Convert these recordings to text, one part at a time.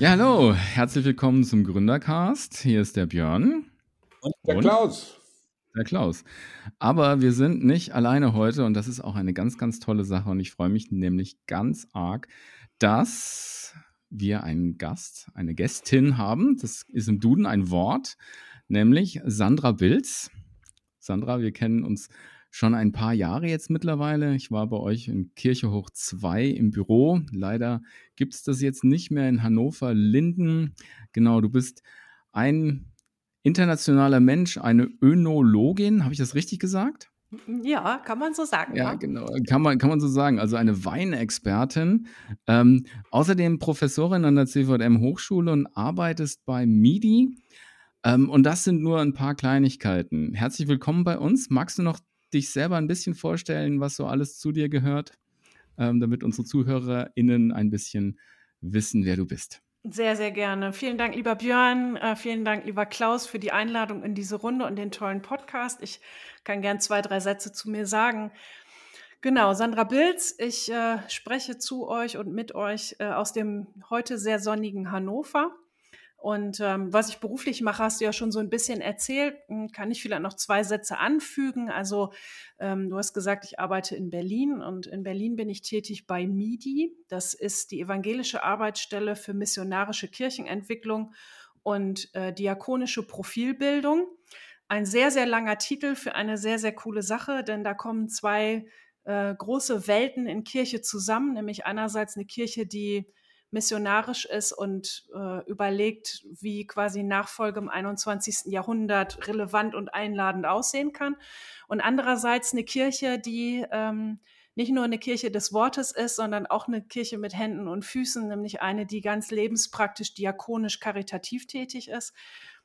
Ja, hallo, herzlich willkommen zum Gründercast. Hier ist der Björn. Und der und Klaus. Der Klaus. Aber wir sind nicht alleine heute und das ist auch eine ganz, ganz tolle Sache und ich freue mich nämlich ganz arg, dass wir einen Gast, eine Gästin haben. Das ist im Duden ein Wort, nämlich Sandra Bilz. Sandra, wir kennen uns schon ein paar Jahre jetzt mittlerweile. Ich war bei euch in Kirche Hoch 2 im Büro. Leider gibt es das jetzt nicht mehr in Hannover Linden. Genau, du bist ein internationaler Mensch, eine Önologin. Habe ich das richtig gesagt? Ja, kann man so sagen. Ja, ja, genau. Kann man, kann man so sagen. Also eine Weinexpertin. Ähm, außerdem Professorin an der CVM Hochschule und arbeitest bei MIDI. Ähm, und das sind nur ein paar Kleinigkeiten. Herzlich willkommen bei uns. Magst du noch dich selber ein bisschen vorstellen, was so alles zu dir gehört, ähm, damit unsere ZuhörerInnen ein bisschen wissen, wer du bist? Sehr, sehr gerne. Vielen Dank, lieber Björn. Äh, vielen Dank, lieber Klaus, für die Einladung in diese Runde und den tollen Podcast. Ich kann gern zwei, drei Sätze zu mir sagen. Genau, Sandra Bilz, ich äh, spreche zu euch und mit euch äh, aus dem heute sehr sonnigen Hannover. Und ähm, was ich beruflich mache, hast du ja schon so ein bisschen erzählt. Hm, kann ich vielleicht noch zwei Sätze anfügen? Also ähm, du hast gesagt, ich arbeite in Berlin und in Berlin bin ich tätig bei MIDI. Das ist die evangelische Arbeitsstelle für missionarische Kirchenentwicklung und äh, diakonische Profilbildung. Ein sehr, sehr langer Titel für eine sehr, sehr coole Sache, denn da kommen zwei äh, große Welten in Kirche zusammen, nämlich einerseits eine Kirche, die missionarisch ist und äh, überlegt, wie quasi Nachfolge im 21. Jahrhundert relevant und einladend aussehen kann. Und andererseits eine Kirche, die ähm, nicht nur eine Kirche des Wortes ist, sondern auch eine Kirche mit Händen und Füßen, nämlich eine, die ganz lebenspraktisch, diakonisch, karitativ tätig ist.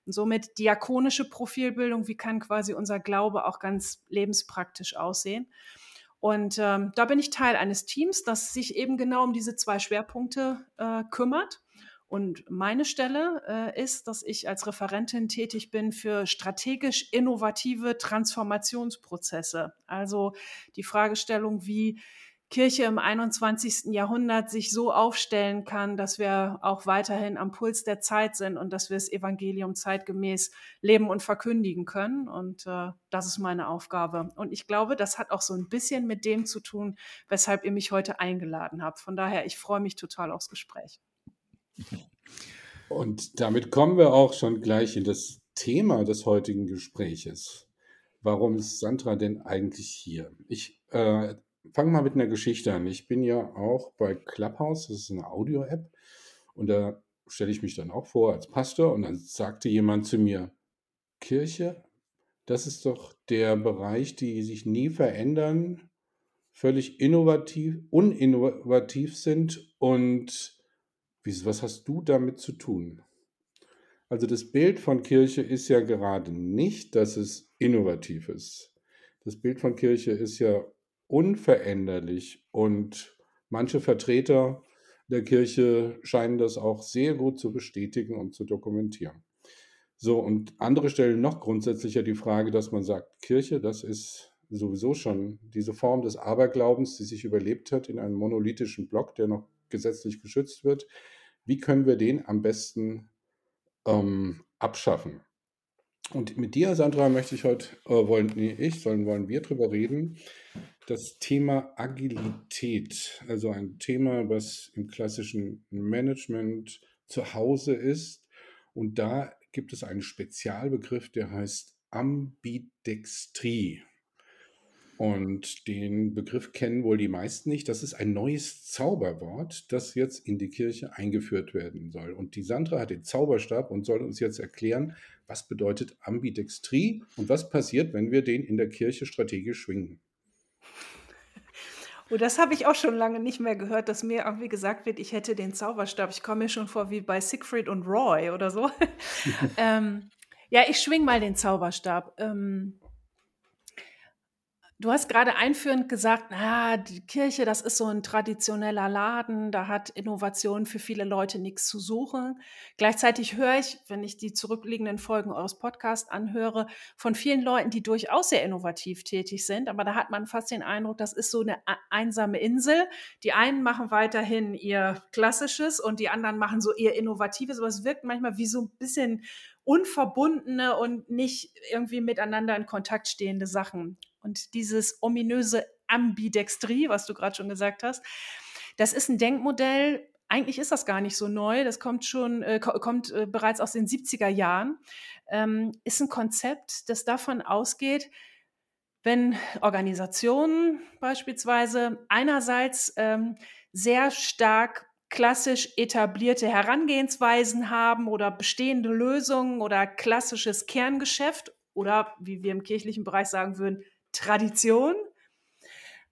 Und somit diakonische Profilbildung, wie kann quasi unser Glaube auch ganz lebenspraktisch aussehen. Und ähm, da bin ich Teil eines Teams, das sich eben genau um diese zwei Schwerpunkte äh, kümmert. Und meine Stelle äh, ist, dass ich als Referentin tätig bin für strategisch innovative Transformationsprozesse. Also die Fragestellung, wie Kirche im 21. Jahrhundert sich so aufstellen kann, dass wir auch weiterhin am Puls der Zeit sind und dass wir das Evangelium zeitgemäß leben und verkündigen können. Und äh, das ist meine Aufgabe. Und ich glaube, das hat auch so ein bisschen mit dem zu tun, weshalb ihr mich heute eingeladen habt. Von daher, ich freue mich total aufs Gespräch. Und damit kommen wir auch schon gleich in das Thema des heutigen Gespräches. Warum ist Sandra denn eigentlich hier? Ich äh, fange mal mit einer Geschichte an. Ich bin ja auch bei Clubhouse, das ist eine Audio-App, und da stelle ich mich dann auch vor als Pastor und dann sagte jemand zu mir, Kirche, das ist doch der Bereich, die sich nie verändern, völlig innovativ, uninnovativ sind und was hast du damit zu tun? Also das Bild von Kirche ist ja gerade nicht, dass es innovativ ist. Das Bild von Kirche ist ja unveränderlich und manche Vertreter der Kirche scheinen das auch sehr gut zu bestätigen und zu dokumentieren. So, und andere stellen noch grundsätzlicher die Frage, dass man sagt, Kirche, das ist sowieso schon diese Form des Aberglaubens, die sich überlebt hat in einem monolithischen Block, der noch gesetzlich geschützt wird. Wie können wir den am besten ähm, abschaffen? Und mit dir, Sandra, möchte ich heute, äh, wollen, nee, ich, sollen, wollen wir drüber reden, das Thema Agilität, also ein Thema, was im klassischen Management zu Hause ist. Und da gibt es einen Spezialbegriff, der heißt Ambidextrie. Und den Begriff kennen wohl die meisten nicht. Das ist ein neues Zauberwort, das jetzt in die Kirche eingeführt werden soll. Und die Sandra hat den Zauberstab und soll uns jetzt erklären, was bedeutet Ambidextrie und was passiert, wenn wir den in der Kirche strategisch schwingen. Oh, das habe ich auch schon lange nicht mehr gehört, dass mir irgendwie gesagt wird, ich hätte den Zauberstab. Ich komme mir schon vor wie bei Siegfried und Roy oder so. ähm, ja, ich schwing mal den Zauberstab. Ähm, Du hast gerade einführend gesagt, na, die Kirche, das ist so ein traditioneller Laden, da hat Innovation für viele Leute nichts zu suchen. Gleichzeitig höre ich, wenn ich die zurückliegenden Folgen eures Podcasts anhöre, von vielen Leuten, die durchaus sehr innovativ tätig sind, aber da hat man fast den Eindruck, das ist so eine einsame Insel. Die einen machen weiterhin ihr klassisches und die anderen machen so ihr innovatives, aber es wirkt manchmal wie so ein bisschen unverbundene und nicht irgendwie miteinander in Kontakt stehende Sachen. Und dieses ominöse Ambidextrie, was du gerade schon gesagt hast, das ist ein Denkmodell, eigentlich ist das gar nicht so neu, das kommt schon, äh, kommt äh, bereits aus den 70er Jahren, ähm, ist ein Konzept, das davon ausgeht, wenn Organisationen beispielsweise einerseits ähm, sehr stark klassisch etablierte Herangehensweisen haben oder bestehende Lösungen oder klassisches Kerngeschäft oder wie wir im kirchlichen Bereich sagen würden, Tradition.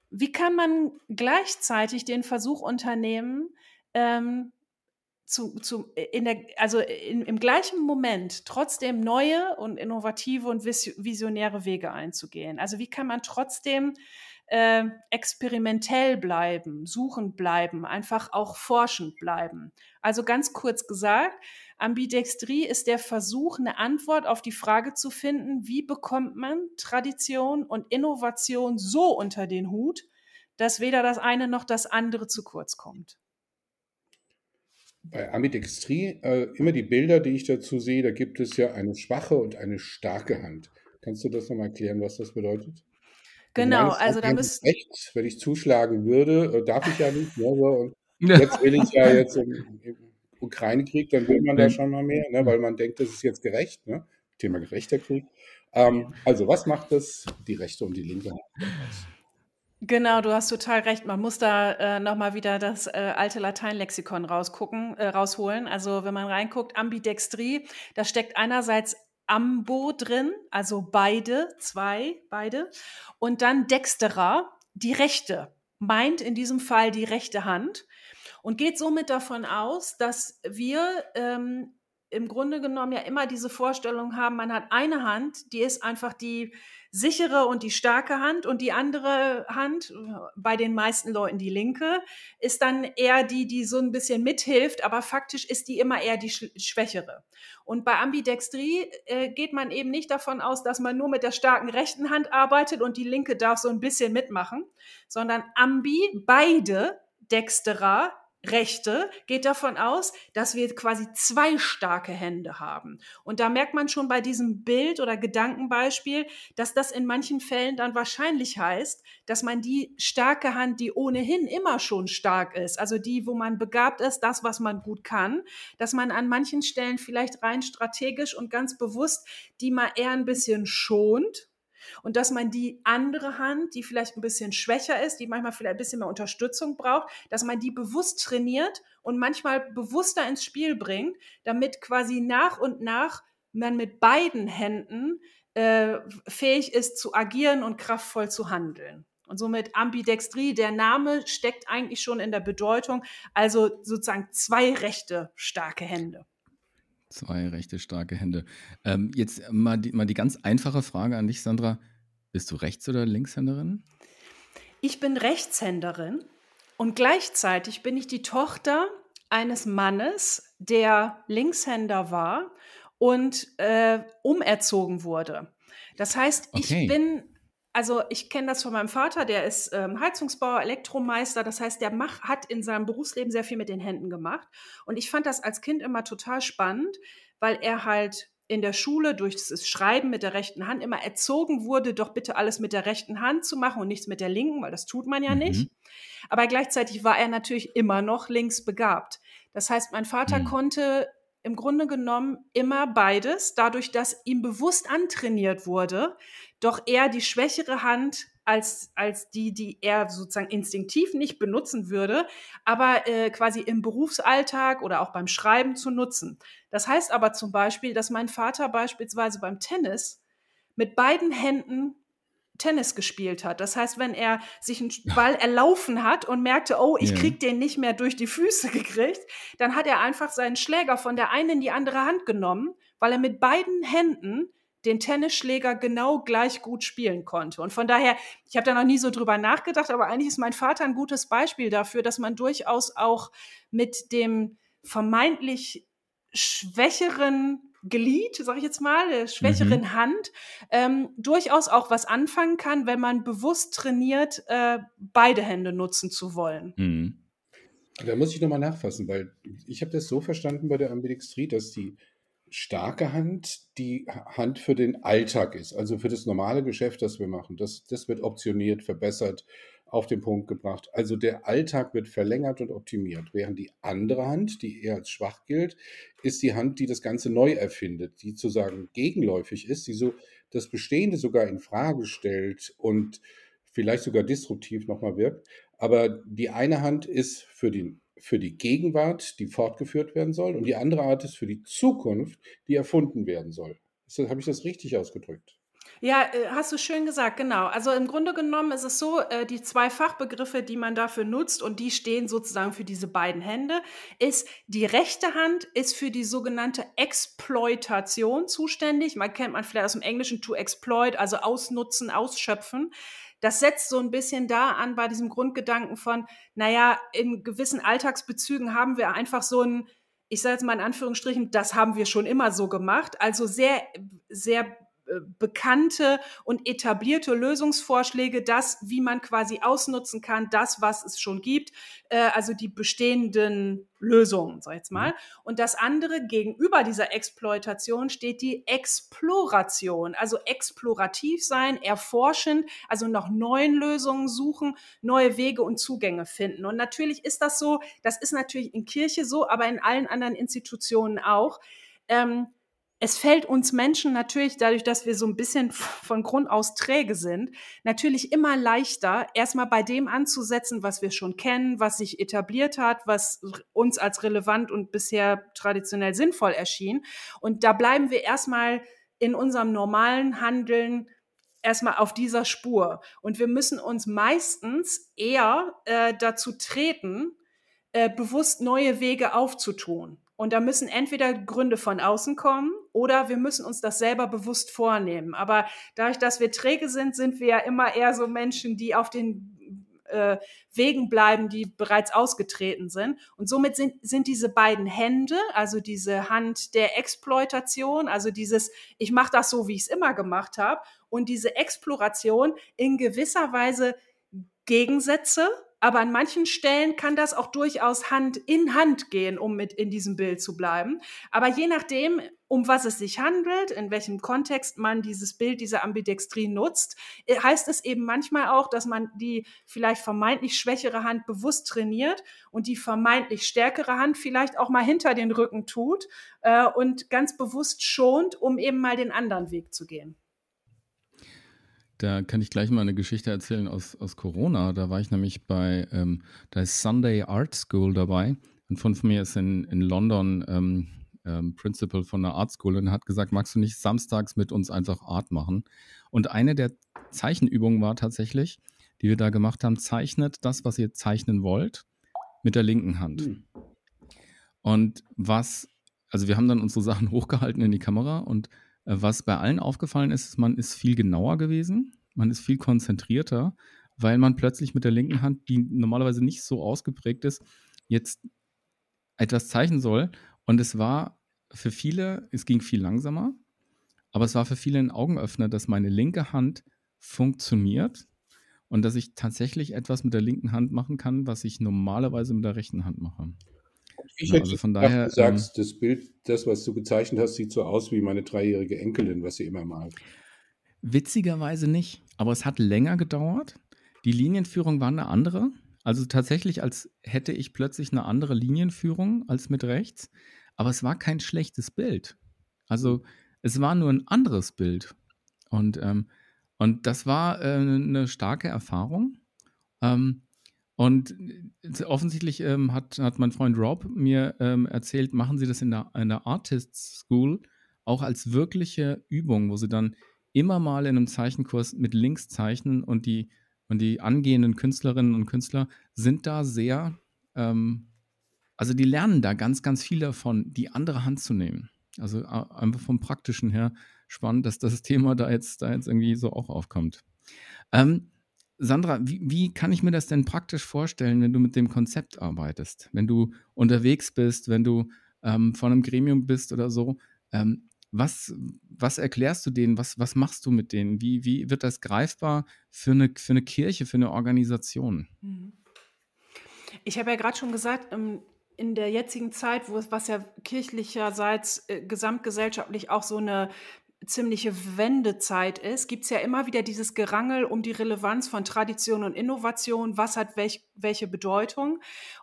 Wie kann man gleichzeitig den Versuch unternehmen, ähm, zu, zu, in der, also in, im gleichen Moment trotzdem neue und innovative und visionäre Wege einzugehen? Also wie kann man trotzdem äh, experimentell bleiben, suchend bleiben, einfach auch forschend bleiben. Also ganz kurz gesagt, Ambidextrie ist der Versuch, eine Antwort auf die Frage zu finden, wie bekommt man Tradition und Innovation so unter den Hut, dass weder das eine noch das andere zu kurz kommt. Bei Ambidextrie, äh, immer die Bilder, die ich dazu sehe, da gibt es ja eine schwache und eine starke Hand. Kannst du das nochmal erklären, was das bedeutet? Genau, also da müsste. Recht, wenn ich zuschlagen würde, äh, darf ich ja nicht. Ne, so, und jetzt will ich ja jetzt im, im Ukraine-Krieg, dann will man da schon mal mehr, ne, weil man denkt, das ist jetzt gerecht. Ne? Thema gerechter Krieg. Ähm, also, was macht das die rechte und die linke Hand Genau, du hast total recht. Man muss da äh, nochmal wieder das äh, alte Lateinlexikon rausgucken, äh, rausholen. Also wenn man reinguckt, Ambidextrie, da steckt einerseits Ambo drin, also beide, zwei, beide. Und dann Dexterer, die rechte, meint in diesem Fall die rechte Hand und geht somit davon aus, dass wir ähm, im Grunde genommen ja immer diese Vorstellung haben, man hat eine Hand, die ist einfach die sichere und die starke Hand und die andere Hand, bei den meisten Leuten die linke, ist dann eher die, die so ein bisschen mithilft, aber faktisch ist die immer eher die schwächere. Und bei Ambidextrie äh, geht man eben nicht davon aus, dass man nur mit der starken rechten Hand arbeitet und die linke darf so ein bisschen mitmachen, sondern Ambi, beide Dexterer, Rechte geht davon aus, dass wir quasi zwei starke Hände haben. Und da merkt man schon bei diesem Bild oder Gedankenbeispiel, dass das in manchen Fällen dann wahrscheinlich heißt, dass man die starke Hand, die ohnehin immer schon stark ist, also die, wo man begabt ist, das, was man gut kann, dass man an manchen Stellen vielleicht rein strategisch und ganz bewusst die mal eher ein bisschen schont und dass man die andere Hand, die vielleicht ein bisschen schwächer ist, die manchmal vielleicht ein bisschen mehr Unterstützung braucht, dass man die bewusst trainiert und manchmal bewusster ins Spiel bringt, damit quasi nach und nach man mit beiden Händen äh, fähig ist zu agieren und kraftvoll zu handeln. Und somit Ambidextrie, der Name steckt eigentlich schon in der Bedeutung, also sozusagen zwei rechte starke Hände. Zwei rechte, starke Hände. Ähm, jetzt mal die, mal die ganz einfache Frage an dich, Sandra. Bist du Rechts- oder Linkshänderin? Ich bin Rechtshänderin und gleichzeitig bin ich die Tochter eines Mannes, der Linkshänder war und äh, umerzogen wurde. Das heißt, okay. ich bin also ich kenne das von meinem Vater, der ist ähm, Heizungsbauer, Elektromeister. Das heißt, der mach, hat in seinem Berufsleben sehr viel mit den Händen gemacht. Und ich fand das als Kind immer total spannend, weil er halt in der Schule durch das Schreiben mit der rechten Hand immer erzogen wurde, doch bitte alles mit der rechten Hand zu machen und nichts mit der linken, weil das tut man ja mhm. nicht. Aber gleichzeitig war er natürlich immer noch links begabt. Das heißt, mein Vater mhm. konnte im Grunde genommen immer beides, dadurch, dass ihm bewusst antrainiert wurde, doch eher die schwächere Hand als, als die, die er sozusagen instinktiv nicht benutzen würde, aber äh, quasi im Berufsalltag oder auch beim Schreiben zu nutzen. Das heißt aber zum Beispiel, dass mein Vater beispielsweise beim Tennis mit beiden Händen Tennis gespielt hat. Das heißt, wenn er sich einen Ball erlaufen hat und merkte, oh, ich krieg den nicht mehr durch die Füße gekriegt, dann hat er einfach seinen Schläger von der einen in die andere Hand genommen, weil er mit beiden Händen den Tennisschläger genau gleich gut spielen konnte. Und von daher, ich habe da noch nie so drüber nachgedacht, aber eigentlich ist mein Vater ein gutes Beispiel dafür, dass man durchaus auch mit dem vermeintlich schwächeren Glied, sage ich jetzt mal, der schwächeren mhm. Hand, ähm, durchaus auch was anfangen kann, wenn man bewusst trainiert, äh, beide Hände nutzen zu wollen. Mhm. Da muss ich nochmal nachfassen, weil ich habe das so verstanden bei der Ambidextrie, dass die starke Hand die Hand für den Alltag ist, also für das normale Geschäft, das wir machen. Das, das wird optioniert, verbessert, auf den Punkt gebracht. Also der Alltag wird verlängert und optimiert, während die andere Hand, die eher als schwach gilt, ist die Hand, die das Ganze neu erfindet, die sozusagen gegenläufig ist, die so das Bestehende sogar in Frage stellt und vielleicht sogar disruptiv nochmal wirkt. Aber die eine Hand ist für, den, für die Gegenwart, die fortgeführt werden soll, und die andere Art ist für die Zukunft, die erfunden werden soll. Habe ich das richtig ausgedrückt? Ja, äh, hast du schön gesagt, genau. Also im Grunde genommen ist es so, äh, die zwei Fachbegriffe, die man dafür nutzt und die stehen sozusagen für diese beiden Hände, ist die rechte Hand ist für die sogenannte Exploitation zuständig. Man kennt man vielleicht aus dem Englischen to exploit, also ausnutzen, ausschöpfen. Das setzt so ein bisschen da an bei diesem Grundgedanken von, naja, in gewissen Alltagsbezügen haben wir einfach so ein, ich sage jetzt mal in Anführungsstrichen, das haben wir schon immer so gemacht. Also sehr, sehr bekannte und etablierte Lösungsvorschläge, das, wie man quasi ausnutzen kann, das, was es schon gibt, äh, also die bestehenden Lösungen, sag ich jetzt mal. Mhm. Und das andere gegenüber dieser Exploitation steht die Exploration, also explorativ sein, erforschen, also nach neuen Lösungen suchen, neue Wege und Zugänge finden. Und natürlich ist das so, das ist natürlich in Kirche so, aber in allen anderen Institutionen auch. Ähm, es fällt uns Menschen natürlich dadurch, dass wir so ein bisschen von Grund aus träge sind, natürlich immer leichter, erstmal bei dem anzusetzen, was wir schon kennen, was sich etabliert hat, was uns als relevant und bisher traditionell sinnvoll erschien. Und da bleiben wir erstmal in unserem normalen Handeln erstmal auf dieser Spur. Und wir müssen uns meistens eher äh, dazu treten, äh, bewusst neue Wege aufzutun. Und da müssen entweder Gründe von außen kommen oder wir müssen uns das selber bewusst vornehmen. Aber dadurch, dass wir träge sind, sind wir ja immer eher so Menschen, die auf den äh, Wegen bleiben, die bereits ausgetreten sind. Und somit sind, sind diese beiden Hände, also diese Hand der Exploitation, also dieses, ich mache das so, wie ich es immer gemacht habe, und diese Exploration in gewisser Weise Gegensätze, aber an manchen Stellen kann das auch durchaus Hand in Hand gehen, um mit in diesem Bild zu bleiben. Aber je nachdem, um was es sich handelt, in welchem Kontext man dieses Bild, diese Ambidextrie nutzt, äh, heißt es eben manchmal auch, dass man die vielleicht vermeintlich schwächere Hand bewusst trainiert und die vermeintlich stärkere Hand vielleicht auch mal hinter den Rücken tut äh, und ganz bewusst schont, um eben mal den anderen Weg zu gehen. Da kann ich gleich mal eine Geschichte erzählen aus, aus Corona. Da war ich nämlich bei, ähm, da ist Sunday Art School dabei. Ein Freund von mir ist in, in London ähm, ähm, Principal von einer Art School und hat gesagt, magst du nicht samstags mit uns einfach Art machen? Und eine der Zeichenübungen war tatsächlich, die wir da gemacht haben, zeichnet das, was ihr zeichnen wollt, mit der linken Hand. Mhm. Und was, also wir haben dann unsere Sachen hochgehalten in die Kamera und was bei allen aufgefallen ist, ist, man ist viel genauer gewesen, man ist viel konzentrierter, weil man plötzlich mit der linken Hand, die normalerweise nicht so ausgeprägt ist, jetzt etwas zeichnen soll. Und es war für viele, es ging viel langsamer, aber es war für viele ein Augenöffner, dass meine linke Hand funktioniert und dass ich tatsächlich etwas mit der linken Hand machen kann, was ich normalerweise mit der rechten Hand mache. Ich genau, also von daher. Du sagst, ähm, das Bild, das, was du gezeichnet hast, sieht so aus wie meine dreijährige Enkelin, was sie immer malt. Witzigerweise nicht, aber es hat länger gedauert. Die Linienführung war eine andere. Also tatsächlich, als hätte ich plötzlich eine andere Linienführung als mit rechts. Aber es war kein schlechtes Bild. Also es war nur ein anderes Bild. Und, ähm, und das war äh, eine starke Erfahrung. Ähm, und äh, offensichtlich ähm, hat, hat mein Freund Rob mir ähm, erzählt, machen sie das in der, in der Artist School auch als wirkliche Übung, wo sie dann immer mal in einem Zeichenkurs mit links zeichnen und die, und die angehenden Künstlerinnen und Künstler sind da sehr, ähm, also die lernen da ganz, ganz viel davon, die andere Hand zu nehmen. Also einfach vom Praktischen her spannend, dass das Thema da jetzt, da jetzt irgendwie so auch aufkommt. Ähm, Sandra, wie, wie kann ich mir das denn praktisch vorstellen, wenn du mit dem Konzept arbeitest? Wenn du unterwegs bist, wenn du ähm, vor einem Gremium bist oder so? Ähm, was, was erklärst du denen? Was, was machst du mit denen? Wie, wie wird das greifbar für eine, für eine Kirche, für eine Organisation? Mhm. Ich habe ja gerade schon gesagt, ähm, in der jetzigen Zeit, wo es, was ja kirchlicherseits äh, gesamtgesellschaftlich auch so eine ziemliche Wendezeit ist, gibt es ja immer wieder dieses Gerangel um die Relevanz von Tradition und Innovation, was hat welch, welche Bedeutung.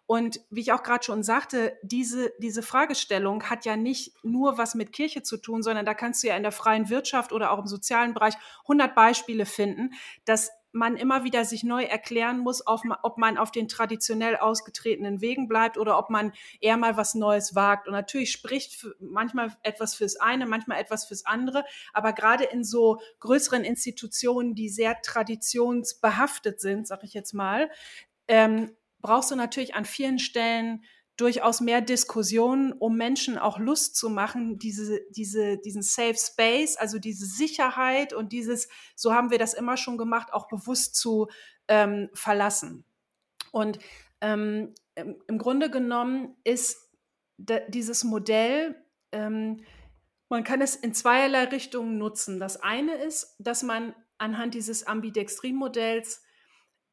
Und wie ich auch gerade schon sagte, diese, diese Fragestellung hat ja nicht nur was mit Kirche zu tun, sondern da kannst du ja in der freien Wirtschaft oder auch im sozialen Bereich 100 Beispiele finden, dass man immer wieder sich neu erklären muss, ob man auf den traditionell ausgetretenen Wegen bleibt oder ob man eher mal was Neues wagt. Und natürlich spricht manchmal etwas fürs eine, manchmal etwas fürs andere. Aber gerade in so größeren Institutionen, die sehr traditionsbehaftet sind, sag ich jetzt mal, ähm, brauchst du natürlich an vielen Stellen durchaus mehr Diskussionen, um Menschen auch Lust zu machen, diese, diese, diesen Safe Space, also diese Sicherheit und dieses, so haben wir das immer schon gemacht, auch bewusst zu ähm, verlassen. Und ähm, im Grunde genommen ist dieses Modell, ähm, man kann es in zweierlei Richtungen nutzen. Das eine ist, dass man anhand dieses Ambidextrie-Modells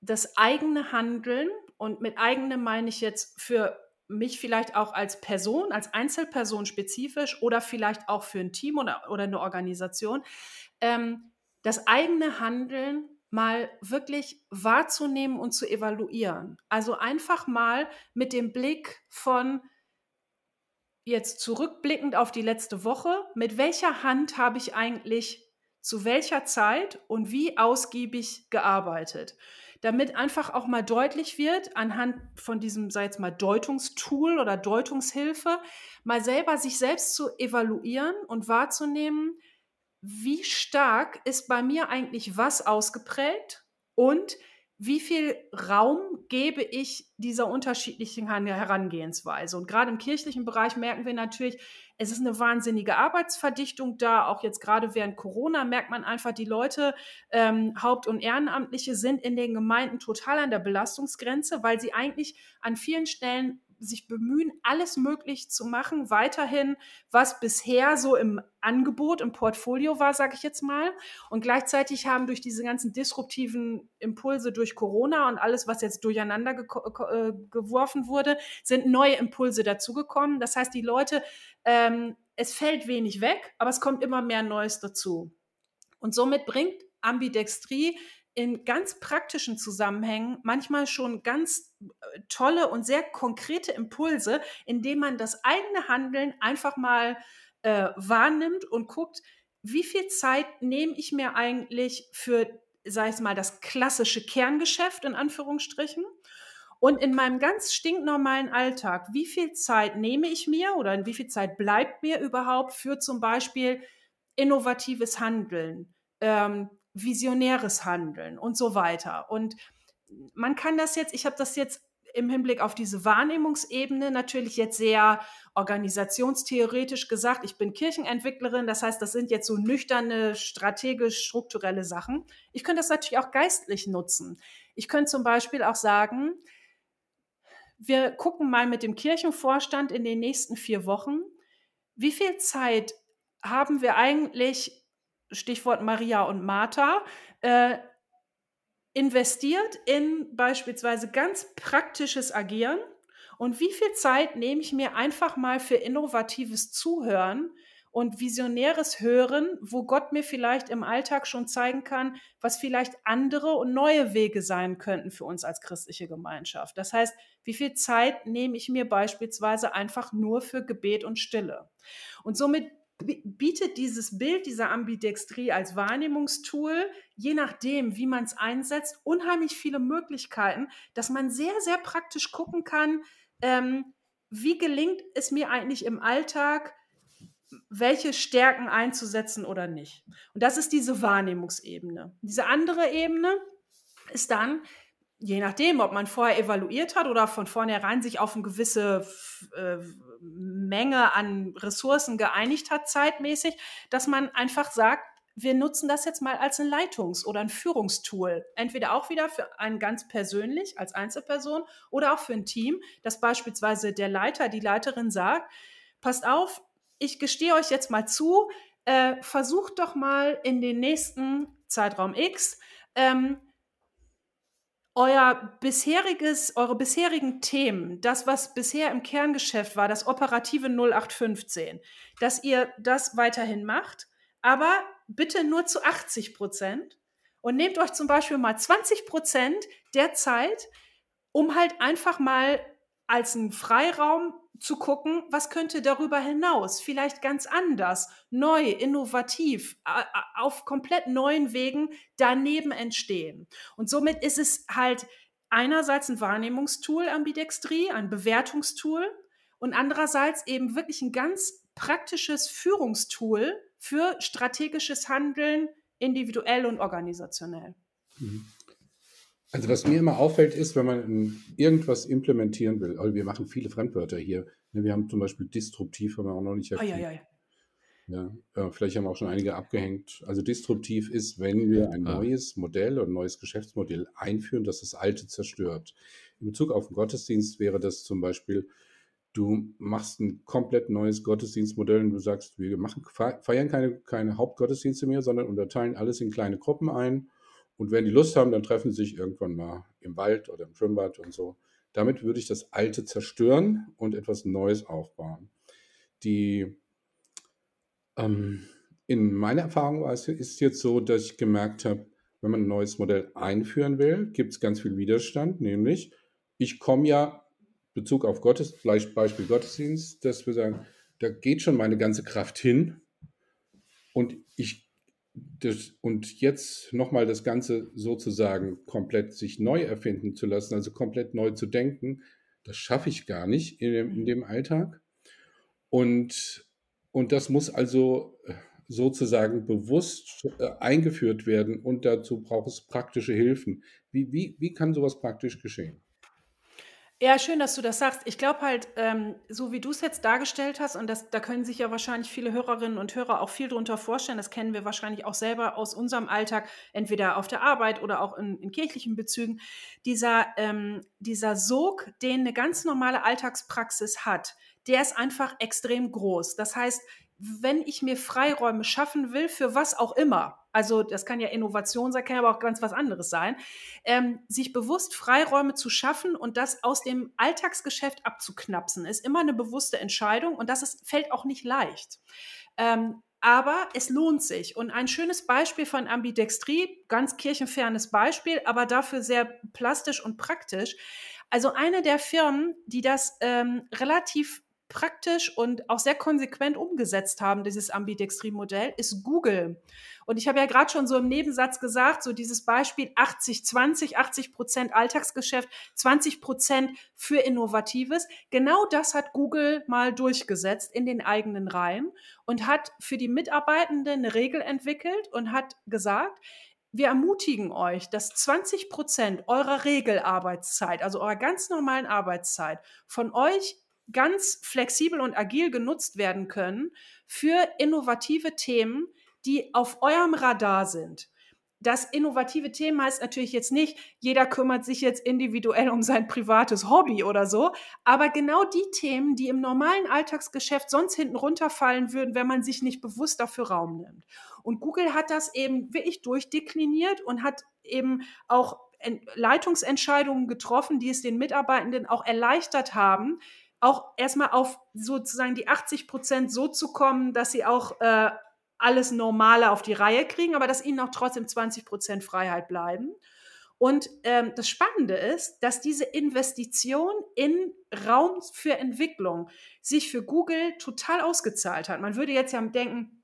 das eigene Handeln, und mit eigenem meine ich jetzt für mich vielleicht auch als Person, als Einzelperson spezifisch oder vielleicht auch für ein Team oder, oder eine Organisation, ähm, das eigene Handeln mal wirklich wahrzunehmen und zu evaluieren. Also einfach mal mit dem Blick von jetzt zurückblickend auf die letzte Woche, mit welcher Hand habe ich eigentlich zu welcher Zeit und wie ausgiebig gearbeitet damit einfach auch mal deutlich wird, anhand von diesem, sei jetzt mal, Deutungstool oder Deutungshilfe, mal selber sich selbst zu evaluieren und wahrzunehmen, wie stark ist bei mir eigentlich was ausgeprägt und wie viel Raum gebe ich dieser unterschiedlichen Herangehensweise? Und gerade im kirchlichen Bereich merken wir natürlich, es ist eine wahnsinnige Arbeitsverdichtung da. Auch jetzt gerade während Corona merkt man einfach, die Leute, ähm, Haupt- und Ehrenamtliche, sind in den Gemeinden total an der Belastungsgrenze, weil sie eigentlich an vielen Stellen sich bemühen, alles möglich zu machen, weiterhin, was bisher so im Angebot, im Portfolio war, sage ich jetzt mal. Und gleichzeitig haben durch diese ganzen disruptiven Impulse durch Corona und alles, was jetzt durcheinander ge äh, geworfen wurde, sind neue Impulse dazugekommen. Das heißt, die Leute, ähm, es fällt wenig weg, aber es kommt immer mehr Neues dazu. Und somit bringt Ambidextrie in ganz praktischen Zusammenhängen manchmal schon ganz äh, tolle und sehr konkrete Impulse, indem man das eigene Handeln einfach mal äh, wahrnimmt und guckt, wie viel Zeit nehme ich mir eigentlich für, sag ich mal, das klassische Kerngeschäft in Anführungsstrichen? Und in meinem ganz stinknormalen Alltag, wie viel Zeit nehme ich mir oder in wie viel Zeit bleibt mir überhaupt für zum Beispiel innovatives Handeln, ähm, visionäres Handeln und so weiter. Und man kann das jetzt, ich habe das jetzt im Hinblick auf diese Wahrnehmungsebene natürlich jetzt sehr organisationstheoretisch gesagt. Ich bin Kirchenentwicklerin, das heißt, das sind jetzt so nüchterne, strategisch-strukturelle Sachen. Ich könnte das natürlich auch geistlich nutzen. Ich könnte zum Beispiel auch sagen, wir gucken mal mit dem Kirchenvorstand in den nächsten vier Wochen, wie viel Zeit haben wir eigentlich Stichwort Maria und Martha, äh, investiert in beispielsweise ganz praktisches Agieren und wie viel Zeit nehme ich mir einfach mal für innovatives Zuhören und visionäres Hören, wo Gott mir vielleicht im Alltag schon zeigen kann, was vielleicht andere und neue Wege sein könnten für uns als christliche Gemeinschaft. Das heißt, wie viel Zeit nehme ich mir beispielsweise einfach nur für Gebet und Stille? Und somit bietet dieses Bild dieser Ambidextrie als Wahrnehmungstool, je nachdem, wie man es einsetzt, unheimlich viele Möglichkeiten, dass man sehr, sehr praktisch gucken kann, ähm, wie gelingt es mir eigentlich im Alltag, welche Stärken einzusetzen oder nicht. Und das ist diese Wahrnehmungsebene. Diese andere Ebene ist dann, je nachdem, ob man vorher evaluiert hat oder von vornherein sich auf eine gewisse äh, Menge an Ressourcen geeinigt hat, zeitmäßig, dass man einfach sagt, wir nutzen das jetzt mal als ein Leitungs- oder ein Führungstool. Entweder auch wieder für einen ganz persönlich als Einzelperson oder auch für ein Team, dass beispielsweise der Leiter, die Leiterin sagt, passt auf, ich gestehe euch jetzt mal zu, äh, versucht doch mal in den nächsten Zeitraum X ähm, euer bisheriges, eure bisherigen Themen, das, was bisher im Kerngeschäft war, das operative 0815, dass ihr das weiterhin macht, aber bitte nur zu 80 Prozent und nehmt euch zum Beispiel mal 20 Prozent der Zeit, um halt einfach mal als einen Freiraum zu gucken, was könnte darüber hinaus, vielleicht ganz anders, neu, innovativ, auf komplett neuen Wegen daneben entstehen. Und somit ist es halt einerseits ein Wahrnehmungstool, Ambidextrie, ein Bewertungstool und andererseits eben wirklich ein ganz praktisches Führungstool für strategisches Handeln, individuell und organisationell. Mhm. Also was mir immer auffällt, ist, wenn man irgendwas implementieren will, also wir machen viele Fremdwörter hier. Ne, wir haben zum Beispiel disruptiv, haben wir auch noch nicht erklärt. Oh, ja, ja. ja, vielleicht haben auch schon einige abgehängt. Also disruptiv ist, wenn wir ein neues Modell oder ein neues Geschäftsmodell einführen, das das alte zerstört. In Bezug auf den Gottesdienst wäre das zum Beispiel, du machst ein komplett neues Gottesdienstmodell und du sagst, wir machen, feiern keine, keine Hauptgottesdienste mehr, sondern unterteilen alles in kleine Gruppen ein und wenn die Lust haben, dann treffen sie sich irgendwann mal im Wald oder im Schwimmbad und so. Damit würde ich das Alte zerstören und etwas Neues aufbauen. Die, ähm, in meiner Erfahrung war es ist jetzt so, dass ich gemerkt habe, wenn man ein neues Modell einführen will, gibt es ganz viel Widerstand, nämlich ich komme ja Bezug auf Gottes, vielleicht Beispiel Gottesdienst, dass wir sagen, da geht schon meine ganze Kraft hin und ich das, und jetzt nochmal das Ganze sozusagen komplett sich neu erfinden zu lassen, also komplett neu zu denken, das schaffe ich gar nicht in dem, in dem Alltag. Und, und das muss also äh, sozusagen bewusst äh, eingeführt werden und dazu braucht es praktische Hilfen. Wie, wie, wie kann sowas praktisch geschehen? Ja, schön, dass du das sagst. Ich glaube halt, ähm, so wie du es jetzt dargestellt hast, und das, da können sich ja wahrscheinlich viele Hörerinnen und Hörer auch viel drunter vorstellen, das kennen wir wahrscheinlich auch selber aus unserem Alltag, entweder auf der Arbeit oder auch in, in kirchlichen Bezügen, dieser, ähm, dieser Sog, den eine ganz normale Alltagspraxis hat, der ist einfach extrem groß. Das heißt, wenn ich mir Freiräume schaffen will, für was auch immer, also das kann ja Innovation sein, kann aber auch ganz was anderes sein, ähm, sich bewusst Freiräume zu schaffen und das aus dem Alltagsgeschäft abzuknapsen, ist immer eine bewusste Entscheidung und das ist, fällt auch nicht leicht. Ähm, aber es lohnt sich. Und ein schönes Beispiel von Ambidextrie, ganz kirchenfernes Beispiel, aber dafür sehr plastisch und praktisch. Also eine der Firmen, die das ähm, relativ praktisch und auch sehr konsequent umgesetzt haben, dieses Ambidextrie-Modell, ist Google. Und ich habe ja gerade schon so im Nebensatz gesagt, so dieses Beispiel 80-20, 80 Prozent Alltagsgeschäft, 20 Prozent für Innovatives. Genau das hat Google mal durchgesetzt in den eigenen Reihen und hat für die Mitarbeitenden eine Regel entwickelt und hat gesagt, wir ermutigen euch, dass 20 Prozent eurer Regelarbeitszeit, also eurer ganz normalen Arbeitszeit, von euch ganz flexibel und agil genutzt werden können für innovative Themen, die auf eurem Radar sind. Das innovative Thema heißt natürlich jetzt nicht, jeder kümmert sich jetzt individuell um sein privates Hobby oder so, aber genau die Themen, die im normalen Alltagsgeschäft sonst hinten runterfallen würden, wenn man sich nicht bewusst dafür Raum nimmt. Und Google hat das eben wirklich durchdekliniert und hat eben auch Leitungsentscheidungen getroffen, die es den Mitarbeitenden auch erleichtert haben, auch erstmal auf sozusagen die 80 Prozent so zu kommen, dass sie auch äh, alles Normale auf die Reihe kriegen, aber dass ihnen auch trotzdem 20 Prozent Freiheit bleiben. Und ähm, das Spannende ist, dass diese Investition in Raum für Entwicklung sich für Google total ausgezahlt hat. Man würde jetzt ja denken,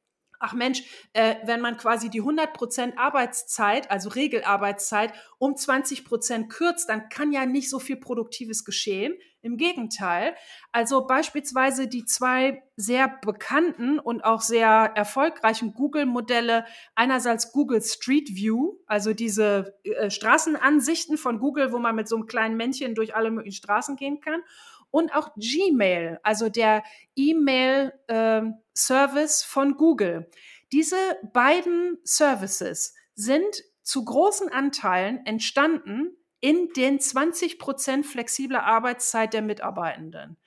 ach Mensch, äh, wenn man quasi die 100% Arbeitszeit, also Regelarbeitszeit, um 20% kürzt, dann kann ja nicht so viel Produktives geschehen. Im Gegenteil. Also beispielsweise die zwei sehr bekannten und auch sehr erfolgreichen Google-Modelle, einerseits Google Street View, also diese äh, Straßenansichten von Google, wo man mit so einem kleinen Männchen durch alle möglichen Straßen gehen kann, und auch Gmail, also der E-Mail-Service äh, von Google. Diese beiden Services sind zu großen Anteilen entstanden in den 20 Prozent flexibler Arbeitszeit der Mitarbeitenden.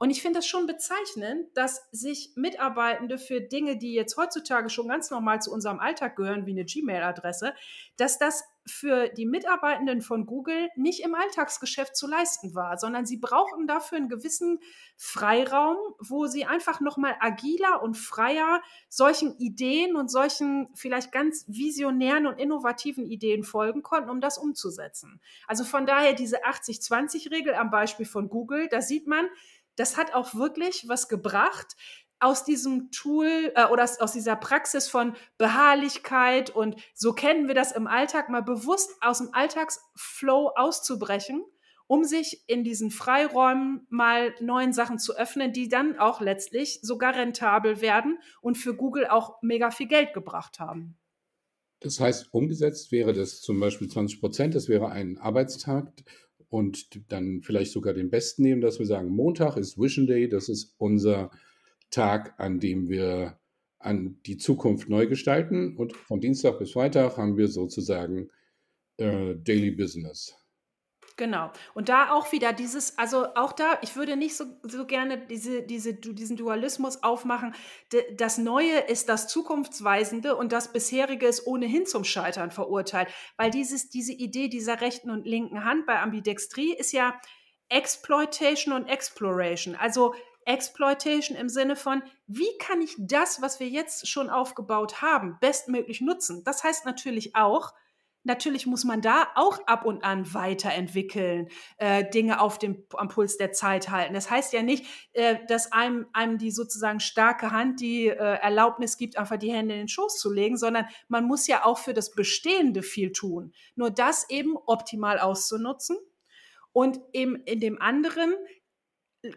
Und ich finde das schon bezeichnend, dass sich Mitarbeitende für Dinge, die jetzt heutzutage schon ganz normal zu unserem Alltag gehören, wie eine Gmail-Adresse, dass das für die Mitarbeitenden von Google nicht im Alltagsgeschäft zu leisten war, sondern sie brauchen dafür einen gewissen Freiraum, wo sie einfach noch mal agiler und freier solchen Ideen und solchen vielleicht ganz visionären und innovativen Ideen folgen konnten, um das umzusetzen. Also von daher diese 80-20-Regel am Beispiel von Google, da sieht man, das hat auch wirklich was gebracht aus diesem Tool äh, oder aus, aus dieser Praxis von Beharrlichkeit und so kennen wir das im Alltag, mal bewusst aus dem Alltagsflow auszubrechen, um sich in diesen Freiräumen mal neuen Sachen zu öffnen, die dann auch letztlich sogar rentabel werden und für Google auch mega viel Geld gebracht haben. Das heißt, umgesetzt wäre das zum Beispiel 20 Prozent, das wäre ein Arbeitstag und dann vielleicht sogar den besten nehmen, dass wir sagen, Montag ist Vision Day, das ist unser Tag, an dem wir an die Zukunft neu gestalten. Und von Dienstag bis Freitag haben wir sozusagen äh, Daily Business. Genau. Und da auch wieder dieses, also auch da, ich würde nicht so, so gerne diese, diese, diesen Dualismus aufmachen. Das Neue ist das Zukunftsweisende und das Bisherige ist ohnehin zum Scheitern verurteilt. Weil dieses, diese Idee dieser rechten und linken Hand bei Ambidextrie ist ja Exploitation und Exploration. Also Exploitation im Sinne von, wie kann ich das, was wir jetzt schon aufgebaut haben, bestmöglich nutzen? Das heißt natürlich auch, natürlich muss man da auch ab und an weiterentwickeln, äh, Dinge auf dem am Puls der Zeit halten. Das heißt ja nicht, äh, dass einem, einem die sozusagen starke Hand die äh, Erlaubnis gibt, einfach die Hände in den Schoß zu legen, sondern man muss ja auch für das Bestehende viel tun. Nur das eben optimal auszunutzen und eben in dem anderen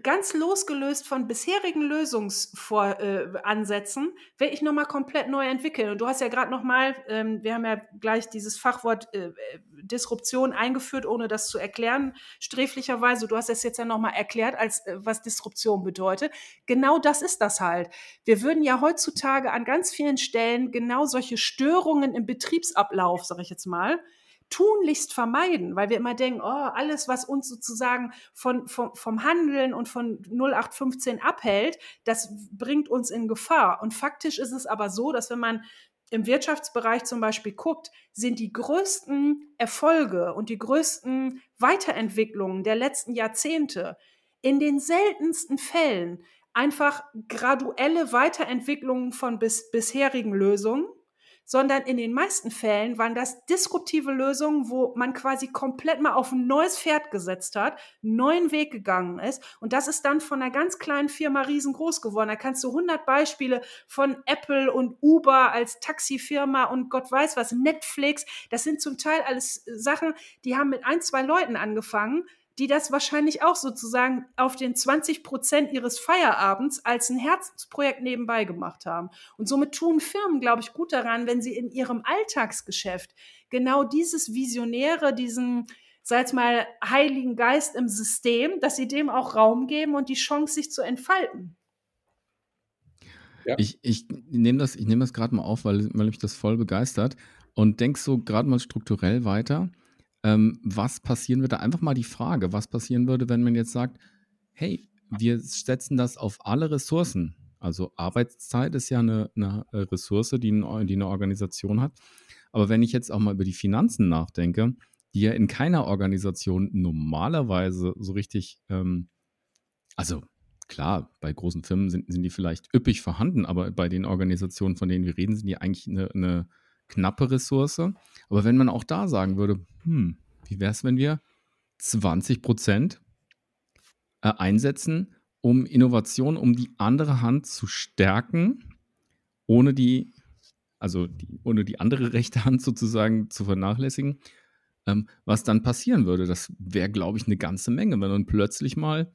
ganz losgelöst von bisherigen Lösungsansätzen, äh, will ich nochmal komplett neu entwickeln. Und du hast ja gerade nochmal, ähm, wir haben ja gleich dieses Fachwort äh, Disruption eingeführt, ohne das zu erklären, sträflicherweise. Du hast es jetzt ja nochmal erklärt, als äh, was Disruption bedeutet. Genau das ist das halt. Wir würden ja heutzutage an ganz vielen Stellen genau solche Störungen im Betriebsablauf, sage ich jetzt mal, tunlichst vermeiden, weil wir immer denken, oh, alles, was uns sozusagen von, vom, vom Handeln und von 0815 abhält, das bringt uns in Gefahr. Und faktisch ist es aber so, dass wenn man im Wirtschaftsbereich zum Beispiel guckt, sind die größten Erfolge und die größten Weiterentwicklungen der letzten Jahrzehnte in den seltensten Fällen einfach graduelle Weiterentwicklungen von bis, bisherigen Lösungen sondern in den meisten Fällen waren das disruptive Lösungen, wo man quasi komplett mal auf ein neues Pferd gesetzt hat, einen neuen Weg gegangen ist. Und das ist dann von einer ganz kleinen Firma riesengroß geworden. Da kannst du 100 Beispiele von Apple und Uber als Taxifirma und Gott weiß was, Netflix. Das sind zum Teil alles Sachen, die haben mit ein, zwei Leuten angefangen die das wahrscheinlich auch sozusagen auf den 20 Prozent ihres Feierabends als ein Herzensprojekt nebenbei gemacht haben. Und somit tun Firmen, glaube ich, gut daran, wenn sie in ihrem Alltagsgeschäft genau dieses Visionäre, diesen, sag mal, Heiligen Geist im System, dass sie dem auch Raum geben und die Chance, sich zu entfalten. Ja. Ich, ich nehme das, nehm das gerade mal auf, weil, weil mich das voll begeistert und denk so gerade mal strukturell weiter. Ähm, was passieren würde? Einfach mal die Frage, was passieren würde, wenn man jetzt sagt, hey, wir setzen das auf alle Ressourcen. Also Arbeitszeit ist ja eine, eine Ressource, die, ein, die eine Organisation hat. Aber wenn ich jetzt auch mal über die Finanzen nachdenke, die ja in keiner Organisation normalerweise so richtig, ähm, also klar, bei großen Firmen sind, sind die vielleicht üppig vorhanden, aber bei den Organisationen, von denen wir reden, sind die eigentlich eine, eine knappe Ressource. Aber wenn man auch da sagen würde, hm, wie wäre es, wenn wir 20 Prozent äh, einsetzen, um Innovation, um die andere Hand zu stärken ohne die, also die, ohne die andere rechte Hand sozusagen zu vernachlässigen. Ähm, was dann passieren würde, das wäre, glaube ich, eine ganze Menge, wenn man plötzlich mal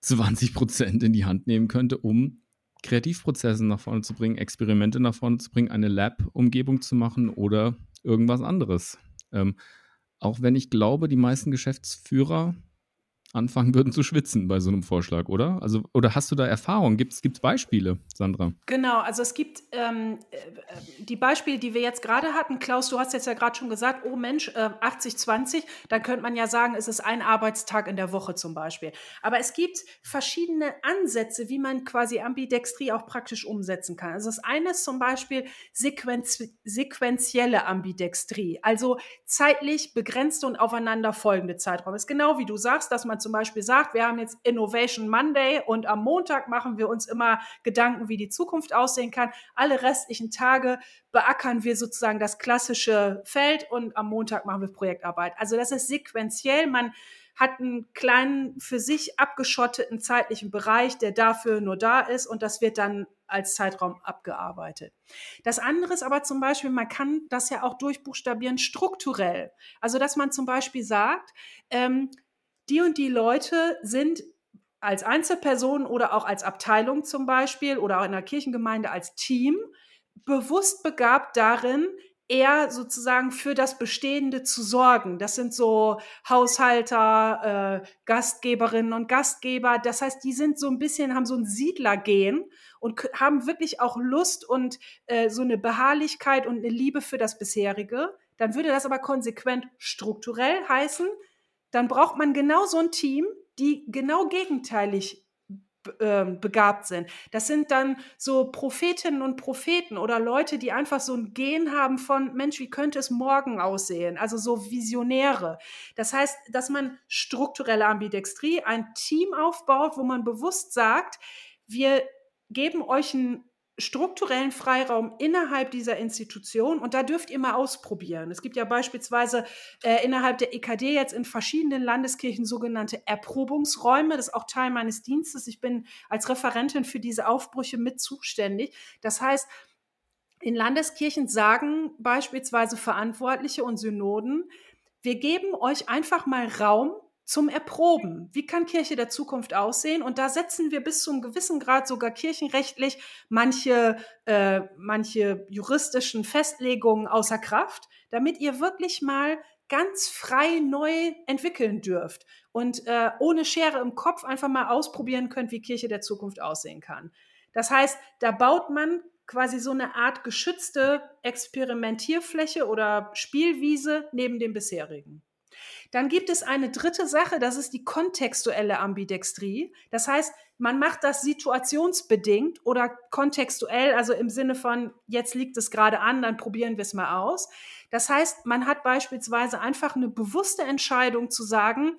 20 Prozent in die Hand nehmen könnte, um Kreativprozesse nach vorne zu bringen, Experimente nach vorne zu bringen, eine Lab-Umgebung zu machen oder irgendwas anderes. Ähm, auch wenn ich glaube, die meisten Geschäftsführer anfangen würden zu schwitzen bei so einem Vorschlag, oder? Also, oder hast du da Erfahrung? Gibt es Beispiele, Sandra? Genau, also es gibt ähm, äh, die Beispiele, die wir jetzt gerade hatten. Klaus, du hast jetzt ja gerade schon gesagt, oh Mensch, äh, 80-20, dann könnte man ja sagen, es ist ein Arbeitstag in der Woche zum Beispiel. Aber es gibt verschiedene Ansätze, wie man quasi Ambidextrie auch praktisch umsetzen kann. Also das eine ist zum Beispiel sequenz sequentielle Ambidextrie, also zeitlich begrenzte und aufeinanderfolgende Zeiträume. Das ist genau wie du sagst, dass man zum Beispiel sagt, wir haben jetzt Innovation Monday und am Montag machen wir uns immer Gedanken, wie die Zukunft aussehen kann. Alle restlichen Tage beackern wir sozusagen das klassische Feld und am Montag machen wir Projektarbeit. Also das ist sequenziell. Man hat einen kleinen, für sich abgeschotteten zeitlichen Bereich, der dafür nur da ist und das wird dann als Zeitraum abgearbeitet. Das andere ist aber zum Beispiel, man kann das ja auch durchbuchstabieren strukturell. Also, dass man zum Beispiel sagt, ähm, die und die Leute sind als Einzelperson oder auch als Abteilung zum Beispiel oder auch in der Kirchengemeinde als Team bewusst begabt darin, eher sozusagen für das Bestehende zu sorgen. Das sind so Haushalter, äh, Gastgeberinnen und Gastgeber. Das heißt, die sind so ein bisschen, haben so ein Siedlergehen und haben wirklich auch Lust und äh, so eine Beharrlichkeit und eine Liebe für das bisherige. Dann würde das aber konsequent strukturell heißen, dann braucht man genau so ein Team, die genau gegenteilig ähm, begabt sind. Das sind dann so Prophetinnen und Propheten oder Leute, die einfach so ein Gen haben von, Mensch, wie könnte es morgen aussehen? Also so Visionäre. Das heißt, dass man strukturelle Ambidextrie, ein Team aufbaut, wo man bewusst sagt, wir geben euch ein strukturellen Freiraum innerhalb dieser Institution und da dürft ihr mal ausprobieren. Es gibt ja beispielsweise äh, innerhalb der EKD jetzt in verschiedenen Landeskirchen sogenannte Erprobungsräume. Das ist auch Teil meines Dienstes. Ich bin als Referentin für diese Aufbrüche mit zuständig. Das heißt, in Landeskirchen sagen beispielsweise Verantwortliche und Synoden, wir geben euch einfach mal Raum, zum Erproben. Wie kann Kirche der Zukunft aussehen? Und da setzen wir bis zu einem gewissen Grad sogar kirchenrechtlich manche, äh, manche juristischen Festlegungen außer Kraft, damit ihr wirklich mal ganz frei neu entwickeln dürft und äh, ohne Schere im Kopf einfach mal ausprobieren könnt, wie Kirche der Zukunft aussehen kann. Das heißt, da baut man quasi so eine Art geschützte Experimentierfläche oder Spielwiese neben dem bisherigen. Dann gibt es eine dritte Sache, das ist die kontextuelle Ambidextrie. Das heißt, man macht das situationsbedingt oder kontextuell, also im Sinne von, jetzt liegt es gerade an, dann probieren wir es mal aus. Das heißt, man hat beispielsweise einfach eine bewusste Entscheidung zu sagen,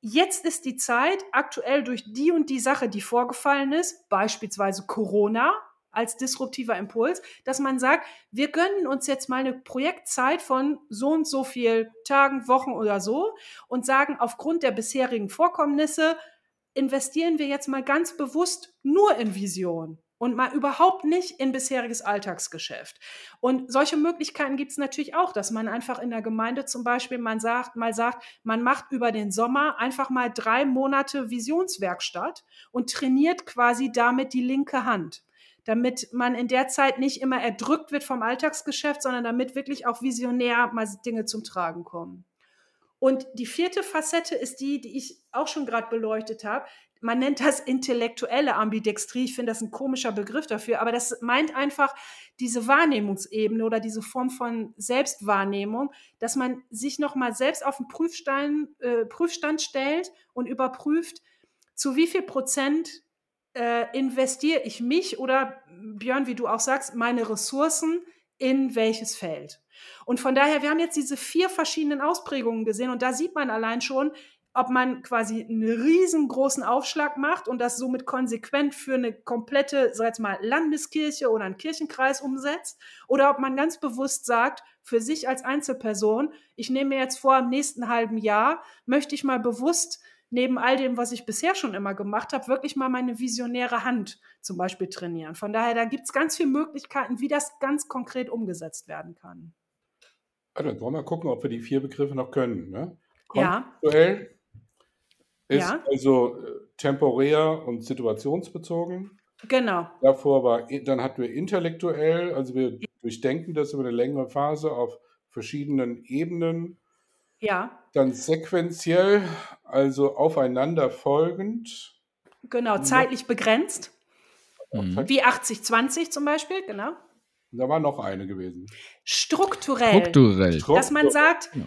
jetzt ist die Zeit, aktuell durch die und die Sache, die vorgefallen ist, beispielsweise Corona, als disruptiver Impuls, dass man sagt, wir gönnen uns jetzt mal eine Projektzeit von so und so viel Tagen, Wochen oder so und sagen, aufgrund der bisherigen Vorkommnisse investieren wir jetzt mal ganz bewusst nur in Vision und mal überhaupt nicht in bisheriges Alltagsgeschäft. Und solche Möglichkeiten gibt es natürlich auch, dass man einfach in der Gemeinde zum Beispiel man sagt, mal sagt, man macht über den Sommer einfach mal drei Monate Visionswerkstatt und trainiert quasi damit die linke Hand damit man in der Zeit nicht immer erdrückt wird vom Alltagsgeschäft, sondern damit wirklich auch visionär mal Dinge zum Tragen kommen. Und die vierte Facette ist die, die ich auch schon gerade beleuchtet habe. Man nennt das intellektuelle Ambidextrie. Ich finde das ein komischer Begriff dafür, aber das meint einfach diese Wahrnehmungsebene oder diese Form von Selbstwahrnehmung, dass man sich nochmal selbst auf den Prüfstein, äh, Prüfstand stellt und überprüft, zu wie viel Prozent äh, investiere ich mich oder, Björn, wie du auch sagst, meine Ressourcen in welches Feld? Und von daher, wir haben jetzt diese vier verschiedenen Ausprägungen gesehen und da sieht man allein schon, ob man quasi einen riesengroßen Aufschlag macht und das somit konsequent für eine komplette, sag jetzt mal, Landeskirche oder einen Kirchenkreis umsetzt oder ob man ganz bewusst sagt, für sich als Einzelperson, ich nehme mir jetzt vor, im nächsten halben Jahr möchte ich mal bewusst neben all dem, was ich bisher schon immer gemacht habe, wirklich mal meine visionäre Hand zum Beispiel trainieren. Von daher, da gibt es ganz viele Möglichkeiten, wie das ganz konkret umgesetzt werden kann. Also, dann wollen wir gucken, ob wir die vier Begriffe noch können. Ne? Ja. Kontextuell ist Ja. also äh, temporär und situationsbezogen. Genau. Davor war, dann hatten wir intellektuell, also wir durchdenken das über eine längere Phase auf verschiedenen Ebenen. Ja. Dann sequenziell, also aufeinander folgend. Genau. Zeitlich begrenzt. Mhm. Wie 80-20 zum Beispiel. Genau. Da war noch eine gewesen. Strukturell. Strukturell. dass man sagt, Ja.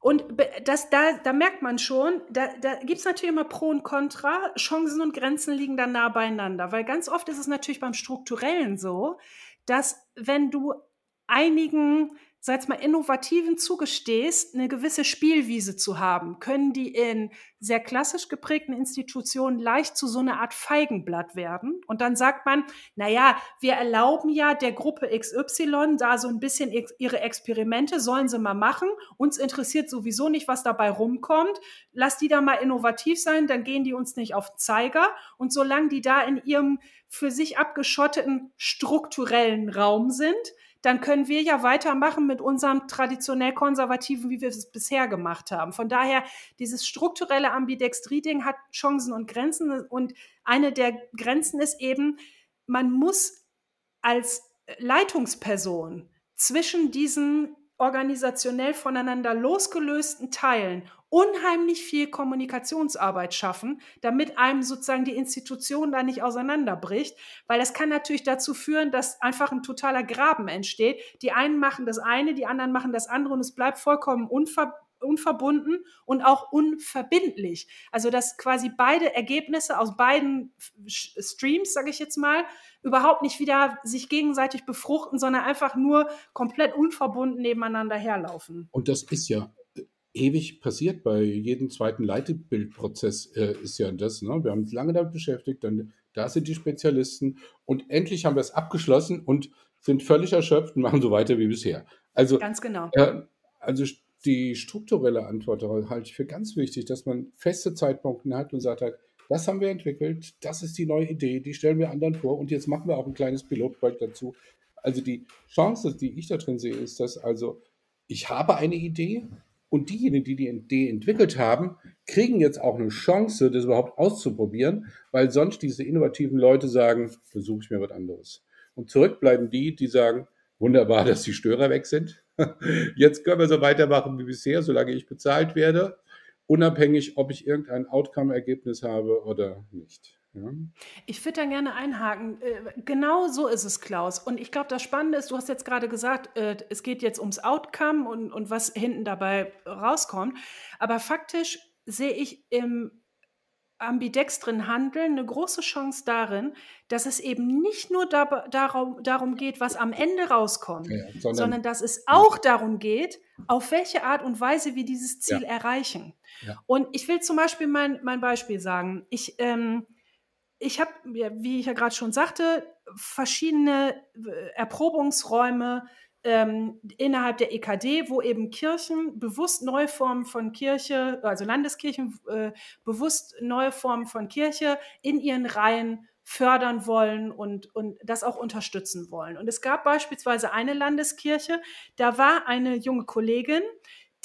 und das, da, da merkt man schon, da, da gibt es natürlich immer Pro und Contra, Chancen und Grenzen liegen dann nah beieinander, weil ganz oft ist es natürlich beim Strukturellen so, dass wenn du einigen, sag mal, Innovativen zugestehst, eine gewisse Spielwiese zu haben, können die in sehr klassisch geprägten Institutionen leicht zu so einer Art Feigenblatt werden. Und dann sagt man, naja, wir erlauben ja der Gruppe XY da so ein bisschen ihre Experimente, sollen sie mal machen. Uns interessiert sowieso nicht, was dabei rumkommt. Lass die da mal innovativ sein, dann gehen die uns nicht auf Zeiger. Und solange die da in ihrem für sich abgeschotteten strukturellen Raum sind, dann können wir ja weitermachen mit unserem traditionell konservativen, wie wir es bisher gemacht haben. Von daher, dieses strukturelle Ambidextrie-Ding hat Chancen und Grenzen. Und eine der Grenzen ist eben, man muss als Leitungsperson zwischen diesen organisationell voneinander losgelösten Teilen unheimlich viel Kommunikationsarbeit schaffen, damit einem sozusagen die Institution da nicht auseinanderbricht, weil das kann natürlich dazu führen, dass einfach ein totaler Graben entsteht. Die einen machen das eine, die anderen machen das andere und es bleibt vollkommen unver unverbunden und auch unverbindlich. Also dass quasi beide Ergebnisse aus beiden Streams, sage ich jetzt mal, überhaupt nicht wieder sich gegenseitig befruchten, sondern einfach nur komplett unverbunden nebeneinander herlaufen. Und das ist ja ewig passiert bei jedem zweiten Leitbildprozess äh, ist ja das. Ne? Wir haben uns lange damit beschäftigt, dann da sind die Spezialisten und endlich haben wir es abgeschlossen und sind völlig erschöpft und machen so weiter wie bisher. Also, Ganz genau. äh, also die strukturelle Antwort halte ich für ganz wichtig, dass man feste Zeitpunkte hat und sagt halt, das haben wir entwickelt, das ist die neue Idee, die stellen wir anderen vor und jetzt machen wir auch ein kleines Pilotprojekt dazu. Also die Chance, die ich da drin sehe, ist, dass also ich habe eine Idee und diejenigen, die die Idee entwickelt haben, kriegen jetzt auch eine Chance, das überhaupt auszuprobieren, weil sonst diese innovativen Leute sagen, versuche ich mir was anderes. Und zurückbleiben die, die sagen, wunderbar, dass die Störer weg sind. Jetzt können wir so weitermachen wie bisher, solange ich bezahlt werde, unabhängig, ob ich irgendein Outcome-Ergebnis habe oder nicht. Ja. Ich würde da gerne einhaken. Äh, Genau so ist es, Klaus. Und ich glaube, das Spannende ist, du hast jetzt gerade gesagt, äh, es geht jetzt ums Outcome und, und was hinten dabei rauskommt. Aber faktisch sehe ich im ambidextren Handeln eine große Chance darin, dass es eben nicht nur da, darum, darum geht, was am Ende rauskommt, Ja, sondern, sondern dass es auch darum geht, auf welche Art und Weise wir dieses Ziel erreichen. Ja. Und ich will zum Beispiel mein, mein Beispiel sagen. Ich, ähm, ich habe, ja, wie ich ja gerade schon sagte, verschiedene äh, Erprobungsräume ähm, innerhalb der EKD, wo eben Kirchen bewusst neue Formen von Kirche, also Landeskirchen äh, bewusst neue Formen von Kirche in ihren Reihen fördern wollen und, und das auch unterstützen wollen. Und es gab beispielsweise eine Landeskirche, da war eine junge Kollegin,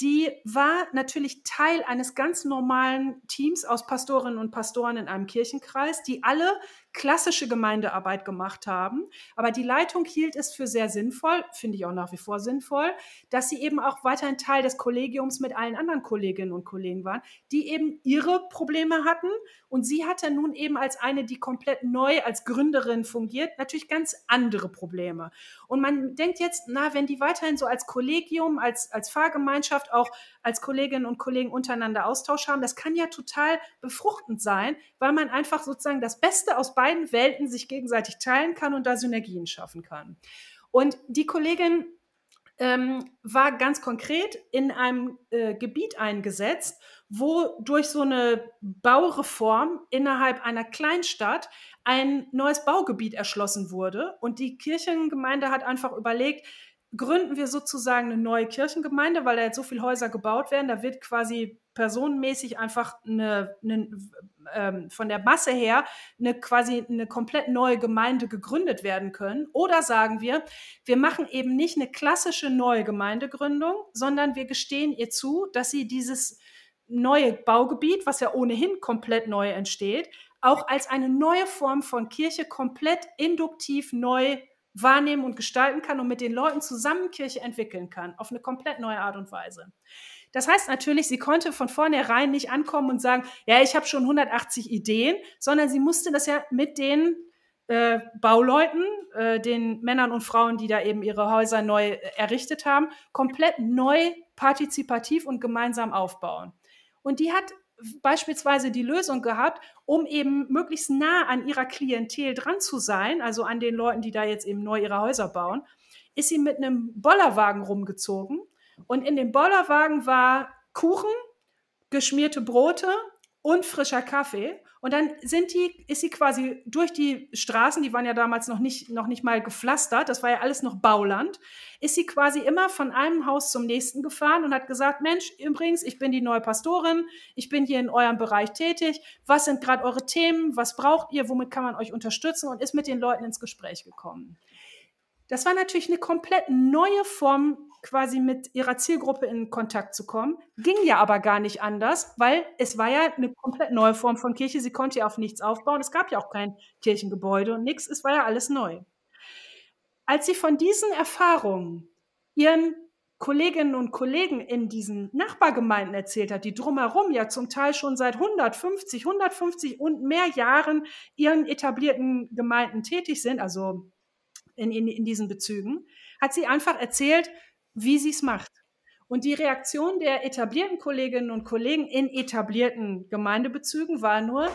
die war natürlich Teil eines ganz normalen Teams aus Pastorinnen und Pastoren in einem Kirchenkreis, die alle klassische Gemeindearbeit gemacht haben. Aber die Leitung hielt es für sehr sinnvoll, finde ich auch nach wie vor sinnvoll, dass sie eben auch weiterhin Teil des Kollegiums mit allen anderen Kolleginnen und Kollegen waren, die eben ihre Probleme hatten. Und sie hatte nun eben als eine, die komplett neu als Gründerin fungiert, natürlich ganz andere Probleme. Und man denkt jetzt, na, wenn die weiterhin so als Kollegium, als, als Fahrgemeinschaft auch als Kolleginnen und Kollegen untereinander Austausch haben, das kann ja total befruchtend sein, weil man einfach sozusagen das Beste aus beiden Welten sich gegenseitig teilen kann und da Synergien schaffen kann. Und die Kollegin ähm, war ganz konkret in einem äh, Gebiet eingesetzt, wo durch so eine Baureform innerhalb einer Kleinstadt ein neues Baugebiet erschlossen wurde. Und die Kirchengemeinde hat einfach überlegt, gründen wir sozusagen eine neue Kirchengemeinde, weil da jetzt so viele Häuser gebaut werden, da wird quasi personenmäßig einfach eine, eine ähm, von der Masse her eine quasi eine komplett neue Gemeinde gegründet werden können. Oder sagen wir, wir machen eben nicht eine klassische neue Gemeindegründung, sondern wir gestehen ihr zu, dass sie dieses neue Baugebiet, was ja ohnehin komplett neu entsteht, auch als eine neue Form von Kirche komplett induktiv neu wahrnehmen und gestalten kann und mit den Leuten zusammen Kirche entwickeln kann, auf eine komplett neue Art und Weise. Das heißt natürlich, sie konnte von vornherein nicht ankommen und sagen, ja, ich habe schon 180 Ideen, sondern sie musste das ja mit den äh, Bauleuten, äh, den Männern und Frauen, die da eben ihre Häuser neu äh, errichtet haben, komplett neu partizipativ und gemeinsam aufbauen. Und die hat beispielsweise die Lösung gehabt, um eben möglichst nah an ihrer Klientel dran zu sein, also an den Leuten, die da jetzt eben neu ihre Häuser bauen, ist sie mit einem Bollerwagen rumgezogen und in dem Bollerwagen war Kuchen, geschmierte Brote und frischer Kaffee. Und dann sind die, ist sie quasi durch die Straßen, die waren ja damals noch nicht, noch nicht mal gepflastert, das war ja alles noch Bauland, ist sie quasi immer von einem Haus zum nächsten gefahren und hat gesagt, Mensch, übrigens, ich bin die neue Pastorin, ich bin hier in eurem Bereich tätig, was sind gerade eure Themen, was braucht ihr, womit kann man euch unterstützen? Und ist mit den Leuten ins Gespräch gekommen. Das war natürlich eine komplett neue Form quasi mit ihrer Zielgruppe in Kontakt zu kommen. Ging ja aber gar nicht anders, weil es war ja eine komplett neue Form von Kirche. Sie konnte ja auf nichts aufbauen. Es gab ja auch kein Kirchengebäude und nichts. Es war ja alles neu. Als sie von diesen Erfahrungen ihren Kolleginnen und Kollegen in diesen Nachbargemeinden erzählt hat, die drumherum ja zum Teil schon seit 150, 150 und mehr Jahren ihren etablierten Gemeinden tätig sind, also in, in, in diesen Bezügen, hat sie einfach erzählt, wie sie es macht. Und die Reaktion der etablierten Kolleginnen und Kollegen in etablierten Gemeindebezügen war nur,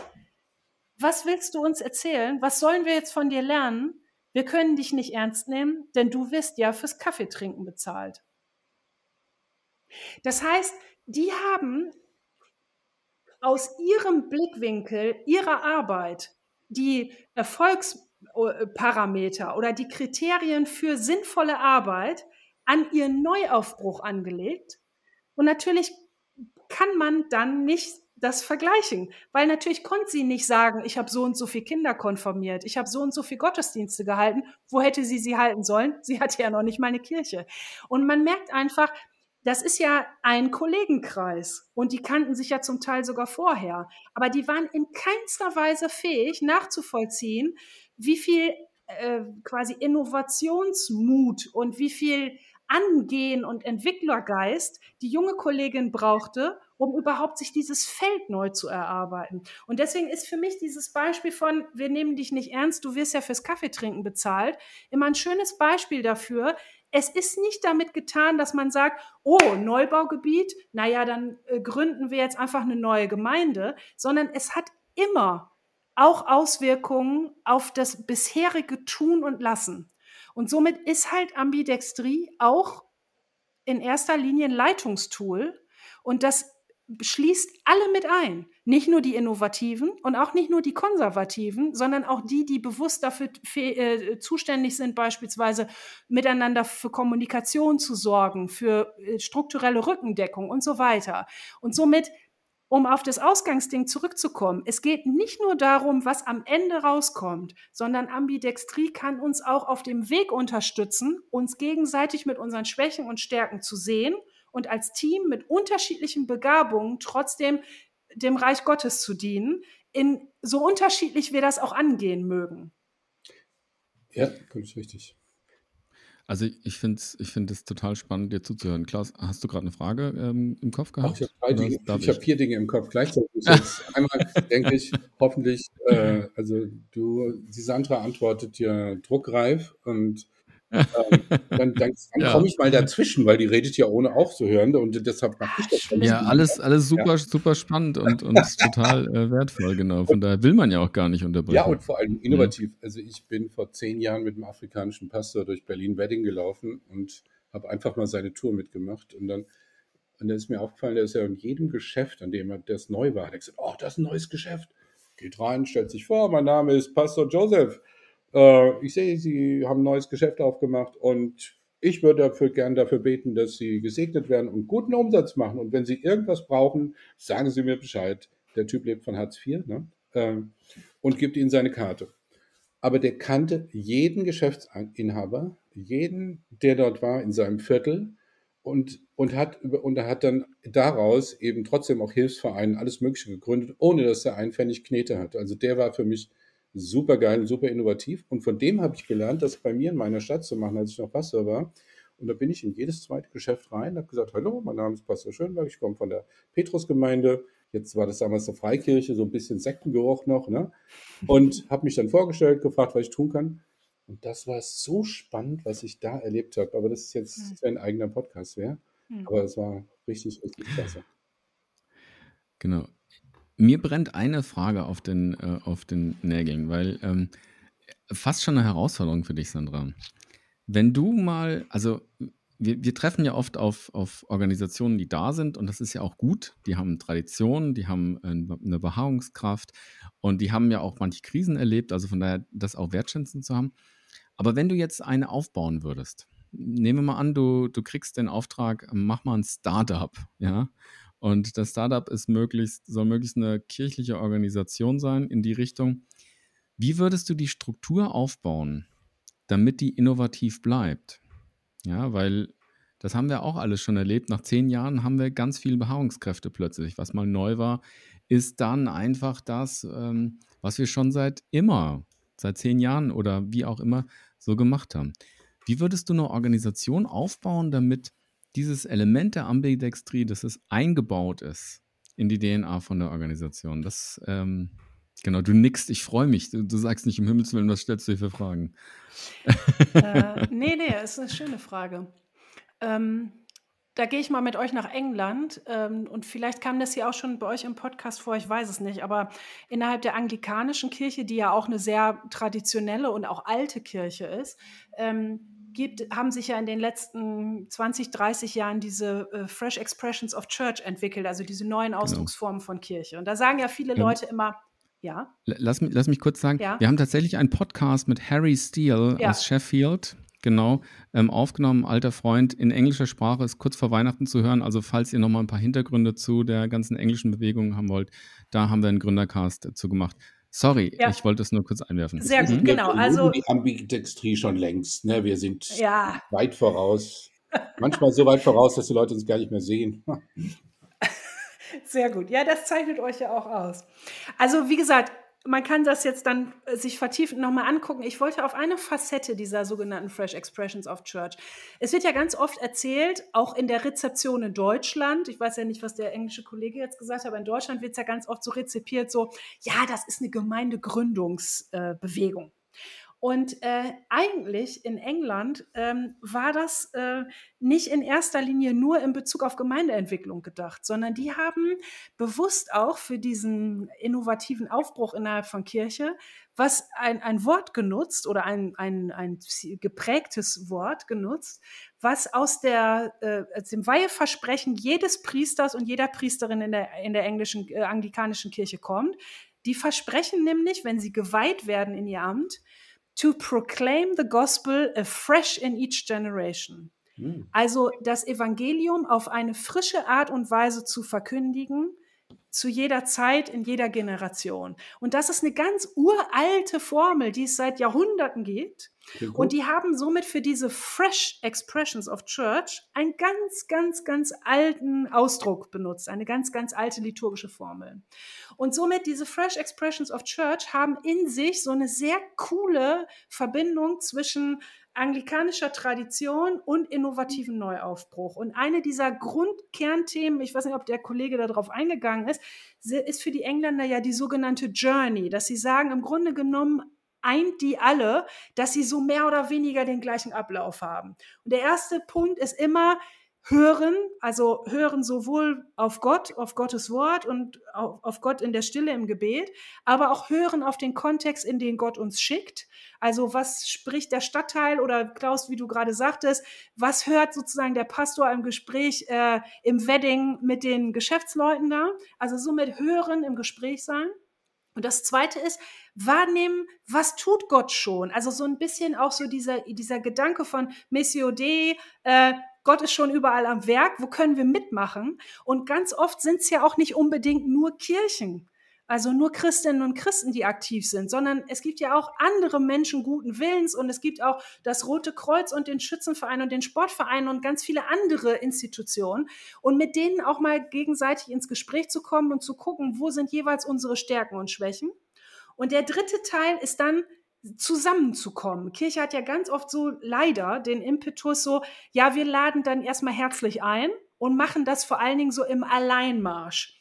was willst du uns erzählen? Was sollen wir jetzt von dir lernen? Wir können dich nicht ernst nehmen, denn du wirst ja fürs Kaffeetrinken bezahlt. Das heißt, die haben aus ihrem Blickwinkel ihrer Arbeit die Erfolgsparameter oder die Kriterien für sinnvolle Arbeit an ihren Neuaufbruch angelegt. Und natürlich kann man dann nicht das vergleichen, weil natürlich konnte sie nicht sagen, ich habe so und so viele Kinder konformiert, ich habe so und so viele Gottesdienste gehalten. Wo hätte sie sie halten sollen? Sie hatte ja noch nicht mal eine Kirche. Und man merkt einfach, das ist ja ein Kollegenkreis und die kannten sich ja zum Teil sogar vorher, aber die waren in keinster Weise fähig nachzuvollziehen, wie viel äh, quasi Innovationsmut und wie viel Angehen und Entwicklergeist die junge Kollegin brauchte, um überhaupt sich dieses Feld neu zu erarbeiten. Und deswegen ist für mich dieses Beispiel von, wir nehmen dich nicht ernst, du wirst ja fürs Kaffeetrinken bezahlt, immer ein schönes Beispiel dafür. Es ist nicht damit getan, dass man sagt, oh, Neubaugebiet, naja, dann äh, gründen wir jetzt einfach eine neue Gemeinde, sondern es hat immer auch Auswirkungen auf das bisherige Tun und Lassen. Und somit ist halt Ambidextrie auch in erster Linie ein Leitungstool und das schließt alle mit ein. Nicht nur die Innovativen und auch nicht nur die Konservativen, sondern auch die, die bewusst dafür äh, zuständig sind, beispielsweise miteinander für Kommunikation zu sorgen, für äh, strukturelle Rückendeckung und so weiter. Und somit um auf das Ausgangsding zurückzukommen, es geht nicht nur darum, was am Ende rauskommt, sondern Ambidextrie kann uns auch auf dem Weg unterstützen, uns gegenseitig mit unseren Schwächen und Stärken zu sehen und als Team mit unterschiedlichen Begabungen trotzdem dem Reich Gottes zu dienen, in so unterschiedlich wir das auch angehen mögen. Ja, ganz richtig. Also ich finde es ich find total spannend, dir zuzuhören. Klaus, hast du gerade eine Frage ähm, im Kopf gehabt? Ach, ich habe ich vier Dinge im Kopf gleichzeitig. einmal denke ich, hoffentlich, äh, also du, die Sandra antwortet dir druckreif und ähm, dann, dann, dann ja. komme ich mal dazwischen, weil die redet ja ohne aufzuhören und deshalb mache ich das. Ja, alles, alles super, ja. super spannend und, und total äh, wertvoll, genau. Von daher will man ja auch gar nicht unterbrechen. Ja, und vor allem innovativ. Mhm. Also ich bin vor zehn Jahren mit einem afrikanischen Pastor durch Berlin-Wedding gelaufen und habe einfach mal seine Tour mitgemacht und dann und da ist mir aufgefallen, der ist ja in jedem Geschäft, an dem er das neu war, hat er gesagt, oh, das ist ein neues Geschäft. Geht rein, stellt sich vor, mein Name ist Pastor Joseph. Äh, ich sehe, Sie haben ein neues Geschäft aufgemacht und Ich würde dafür gern dafür beten, dass Sie gesegnet werden und guten Umsatz machen. Und wenn Sie irgendwas brauchen, sagen Sie mir Bescheid. Der Typ lebt von Hartz IV ne? Ähm, und gibt Ihnen seine Karte. Aber der kannte jeden Geschäftsinhaber, jeden, der dort war in seinem Viertel und, und, hat, und hat dann daraus eben trotzdem auch Hilfsvereine, alles Mögliche gegründet, ohne dass er einen Pfennig Knete hat. Also der war für mich super geil und super innovativ. Und von dem habe ich gelernt, das bei mir in meiner Stadt zu machen, als ich noch Pastor war. Und da bin ich in jedes zweite Geschäft rein, habe gesagt, hallo, mein Name ist Pastor Schönberg, ich komme von der Petrusgemeinde. Jetzt war das damals eine Freikirche, so ein bisschen Sektengeruch noch. Ne? Und habe mich dann vorgestellt, gefragt, was ich tun kann. Und das war so spannend, was ich da erlebt habe. Aber das ist jetzt hm. ein eigener Podcast wäre. Hm. Aber es war richtig, richtig klasse. Genau. Mir brennt eine Frage auf den, äh, auf den Nägeln, weil ähm, fast schon eine Herausforderung für dich, Sandra. Wenn du mal, also wir, wir treffen ja oft auf, auf Organisationen, die da sind und das ist ja auch gut. Die haben Tradition, die haben äh, eine Beharrungskraft und die haben ja auch manche Krisen erlebt, also von daher das auch wertschätzend zu haben. Aber wenn du jetzt eine aufbauen würdest, nehmen wir mal an, du, du kriegst den Auftrag, mach mal ein Startup, ja, und das Startup ist möglichst, soll möglichst eine kirchliche Organisation sein in die Richtung. Wie würdest du die Struktur aufbauen, damit die innovativ bleibt? Ja, weil das haben wir auch alles schon erlebt. Nach zehn Jahren haben wir ganz viele Beharrungskräfte plötzlich. Was mal neu war, ist dann einfach das, ähm, was wir schon seit immer, seit zehn Jahren oder wie auch immer so gemacht haben. Wie würdest du eine Organisation aufbauen, damit dieses Element der Ambidextrie, dass es eingebaut ist in die DNA von der Organisation. Das, ähm, genau, du nickst, ich freue mich. Du, du, sagst nicht im Himmelswillen, was stellst du dir für Fragen? Äh, nee, nee, ist eine schöne Frage. Ähm, da gehe ich mal mit euch nach England ähm, und vielleicht kam das hier auch schon bei euch im Podcast vor, ich weiß es nicht, aber innerhalb der anglikanischen Kirche, die ja auch eine sehr traditionelle und auch alte Kirche ist, ähm, gibt, haben sich ja in den letzten 20, 30 Jahren diese äh, Fresh Expressions of Church entwickelt, also diese neuen genau. Ausdrucksformen genau. von Kirche. Und da sagen ja viele Leute immer, ja. Lass mich, lass mich kurz sagen, ja? wir haben tatsächlich einen Podcast mit Harry Steele ja. aus Sheffield, genau, ähm, aufgenommen, alter Freund, in englischer Sprache, ist kurz vor Weihnachten zu hören. Also falls ihr nochmal ein paar Hintergründe zu der ganzen englischen Bewegung haben wollt, da haben wir einen Gründercast dazu gemacht. Sorry, ja. ich wollte es nur kurz einwerfen. Sehr gut, mhm. genau. Also die Ambidextrie schon längst. Ne? Wir sind ja. weit voraus. Manchmal so weit voraus, dass die Leute uns gar nicht mehr sehen. Sehr gut. Ja, das zeichnet euch ja auch aus. Also wie gesagt, man kann das jetzt dann äh, sich vertiefend nochmal angucken. Ich wollte auf eine Facette dieser sogenannten Fresh Expressions of Church. Es wird ja ganz oft erzählt, auch in der Rezeption in Deutschland, ich weiß ja nicht, was der englische Kollege jetzt gesagt hat, aber in Deutschland wird es ja ganz oft so rezipiert, so, ja, das ist eine Gemeindegründungsbewegung. Äh, und äh, eigentlich in England ähm, war das äh, nicht in erster Linie nur in Bezug auf Gemeindeentwicklung gedacht, sondern die haben bewusst auch für diesen innovativen Aufbruch innerhalb von Kirche was ein, ein Wort genutzt oder ein, ein, ein geprägtes Wort genutzt, was aus, der, äh, aus dem Weiheversprechen jedes Priesters und jeder Priesterin in der, in der englischen, äh, anglikanischen Kirche kommt. Die versprechen nämlich, wenn sie geweiht werden in ihr Amt, to proclaim the gospel afresh in each generation. Hm. Also das Evangelium auf eine frische Art und Weise zu verkündigen, zu jeder Zeit, in jeder Generation. Und das ist eine ganz uralte Formel, die es seit Jahrhunderten gibt. Und die haben somit für diese Fresh Expressions of Church einen ganz, ganz, ganz alten Ausdruck benutzt, eine ganz, ganz alte liturgische Formel. Und somit diese Fresh Expressions of Church haben in sich so eine sehr coole Verbindung zwischen anglikanischer Tradition und innovativen Neuaufbruch. Und eine dieser Grundkernthemen, ich weiß nicht, ob der Kollege darauf eingegangen ist, ist für die Engländer ja die sogenannte Journey, dass sie sagen, im Grunde genommen eint die alle, dass sie so mehr oder weniger den gleichen Ablauf haben. Und der erste Punkt ist immer, hören, also hören sowohl auf Gott, auf Gottes Wort und auf Gott in der Stille im Gebet, aber auch hören auf den Kontext, in den Gott uns schickt. Also was spricht der Stadtteil oder Klaus, wie du gerade sagtest, was hört sozusagen der Pastor im Gespräch äh, im Wedding mit den Geschäftsleuten da? Also somit hören im Gespräch sein. Und das zweite ist, wahrnehmen, was tut Gott schon? Also so ein bisschen auch so dieser, dieser Gedanke von Missio Dei, äh, Gott ist schon überall am Werk, wo können wir mitmachen? Und ganz oft sind es ja auch nicht unbedingt nur Kirchen also nur Christinnen und Christen, die aktiv sind, sondern es gibt ja auch andere Menschen guten Willens und es gibt auch das Rote Kreuz und den Schützenverein und den Sportverein und ganz viele andere Institutionen und mit denen auch mal gegenseitig ins Gespräch zu kommen und zu gucken, wo sind jeweils unsere Stärken und Schwächen. Und der dritte Teil ist dann zusammenzukommen. Kirche hat ja ganz oft so leider den Impetus so, ja, wir laden dann erstmal herzlich ein und machen das vor allen Dingen so im Alleinmarsch.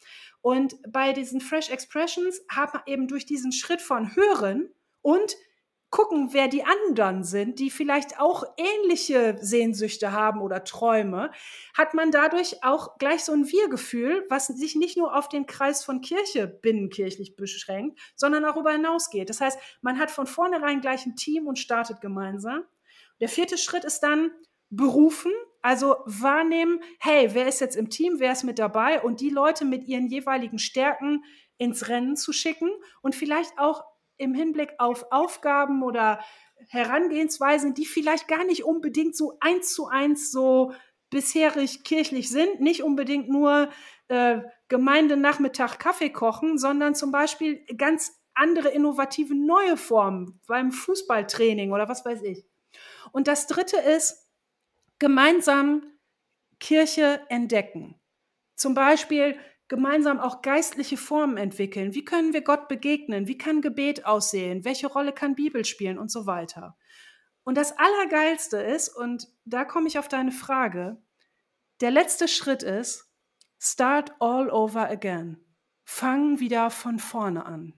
Und bei diesen Fresh Expressions hat man eben durch diesen Schritt von Hören und gucken, wer die anderen sind, die vielleicht auch ähnliche Sehnsüchte haben oder Träume, hat man dadurch auch gleich so ein Wir-Gefühl, was sich nicht nur auf den Kreis von Kirche binnenkirchlich beschränkt, sondern auch darüber hinausgeht. Das heißt, man hat von vornherein gleich ein Team und startet gemeinsam. Der vierte Schritt ist dann berufen, also wahrnehmen, hey, wer ist jetzt im Team, wer ist mit dabei? Und die Leute mit ihren jeweiligen Stärken ins Rennen zu schicken und vielleicht auch im Hinblick auf Aufgaben oder Herangehensweisen, die vielleicht gar nicht unbedingt so eins zu eins so bisherig kirchlich sind, nicht unbedingt nur äh, Gemeindenachmittag Kaffee kochen, sondern zum Beispiel ganz andere innovative neue Formen beim Fußballtraining oder was weiß ich. Und das Dritte ist, gemeinsam Kirche entdecken. Zum Beispiel gemeinsam auch geistliche Formen entwickeln. Wie können wir Gott begegnen? Wie kann Gebet aussehen? Welche Rolle kann Bibel spielen und so weiter? Und das Allergeilste ist, und da komme ich auf deine Frage, der letzte Schritt ist, start all over again. Fang wieder von vorne an.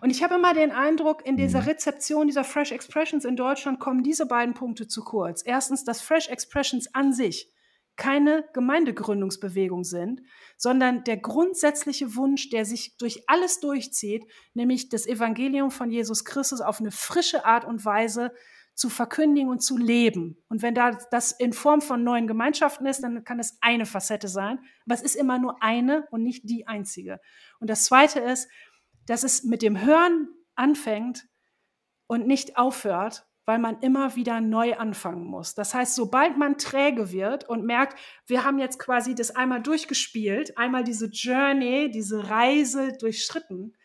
Und ich habe immer den Eindruck, in dieser mhm. Rezeption dieser Fresh Expressions in Deutschland kommen diese beiden Punkte zu kurz. Erstens, dass Fresh Expressions an sich keine Gemeindegründungsbewegung sind, sondern der grundsätzliche Wunsch, der sich durch alles durchzieht, nämlich das Evangelium von Jesus Christus auf eine frische Art und Weise zu verkündigen und zu leben. Und wenn da das in Form von neuen Gemeinschaften ist, dann kann es eine Facette sein, aber es ist immer nur eine und nicht die einzige. Und das Zweite ist, dass es mit dem Hören anfängt und nicht aufhört, weil man immer wieder neu anfangen muss. Das heißt, sobald man träge wird und merkt, wir haben jetzt quasi das einmal durchgespielt, einmal diese Journey, diese Reise durchschritten,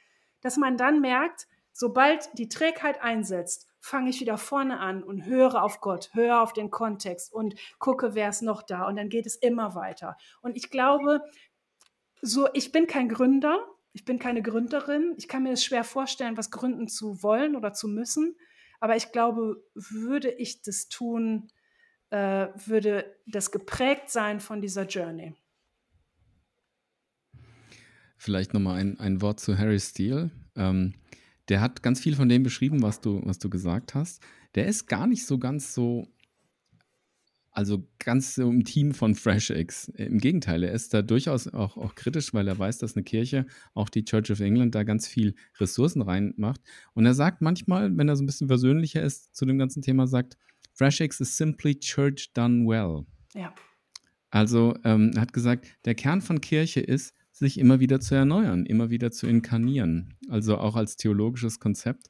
dass man dann merkt, sobald die Trägheit einsetzt, fange ich wieder vorne an und höre auf Gott, höre auf den Kontext und gucke, wer ist noch da. Und dann geht es immer weiter. Und ich glaube, so, ich bin kein Gründer, ich bin keine Gründerin. Ich kann mir es schwer vorstellen, was gründen zu wollen oder zu müssen. Aber ich glaube, würde ich das tun, äh, würde das geprägt sein von dieser Journey. Vielleicht nochmal ein, ein Wort zu Harry Steele. Ähm, der hat ganz viel von dem beschrieben, was du, was du gesagt hast. Der ist gar nicht so ganz so also ganz so im Team von FreshX. Im Gegenteil, er ist da durchaus auch, auch kritisch, weil er weiß, dass eine Kirche, auch die Church of England, da ganz viel Ressourcen reinmacht. Und er sagt manchmal, wenn er so ein bisschen versöhnlicher ist zu dem ganzen Thema, sagt, FreshX is simply church done well. Ja. Also ähm, er hat gesagt, der Kern von Kirche ist, sich immer wieder zu erneuern, immer wieder zu inkarnieren. Also auch als theologisches Konzept.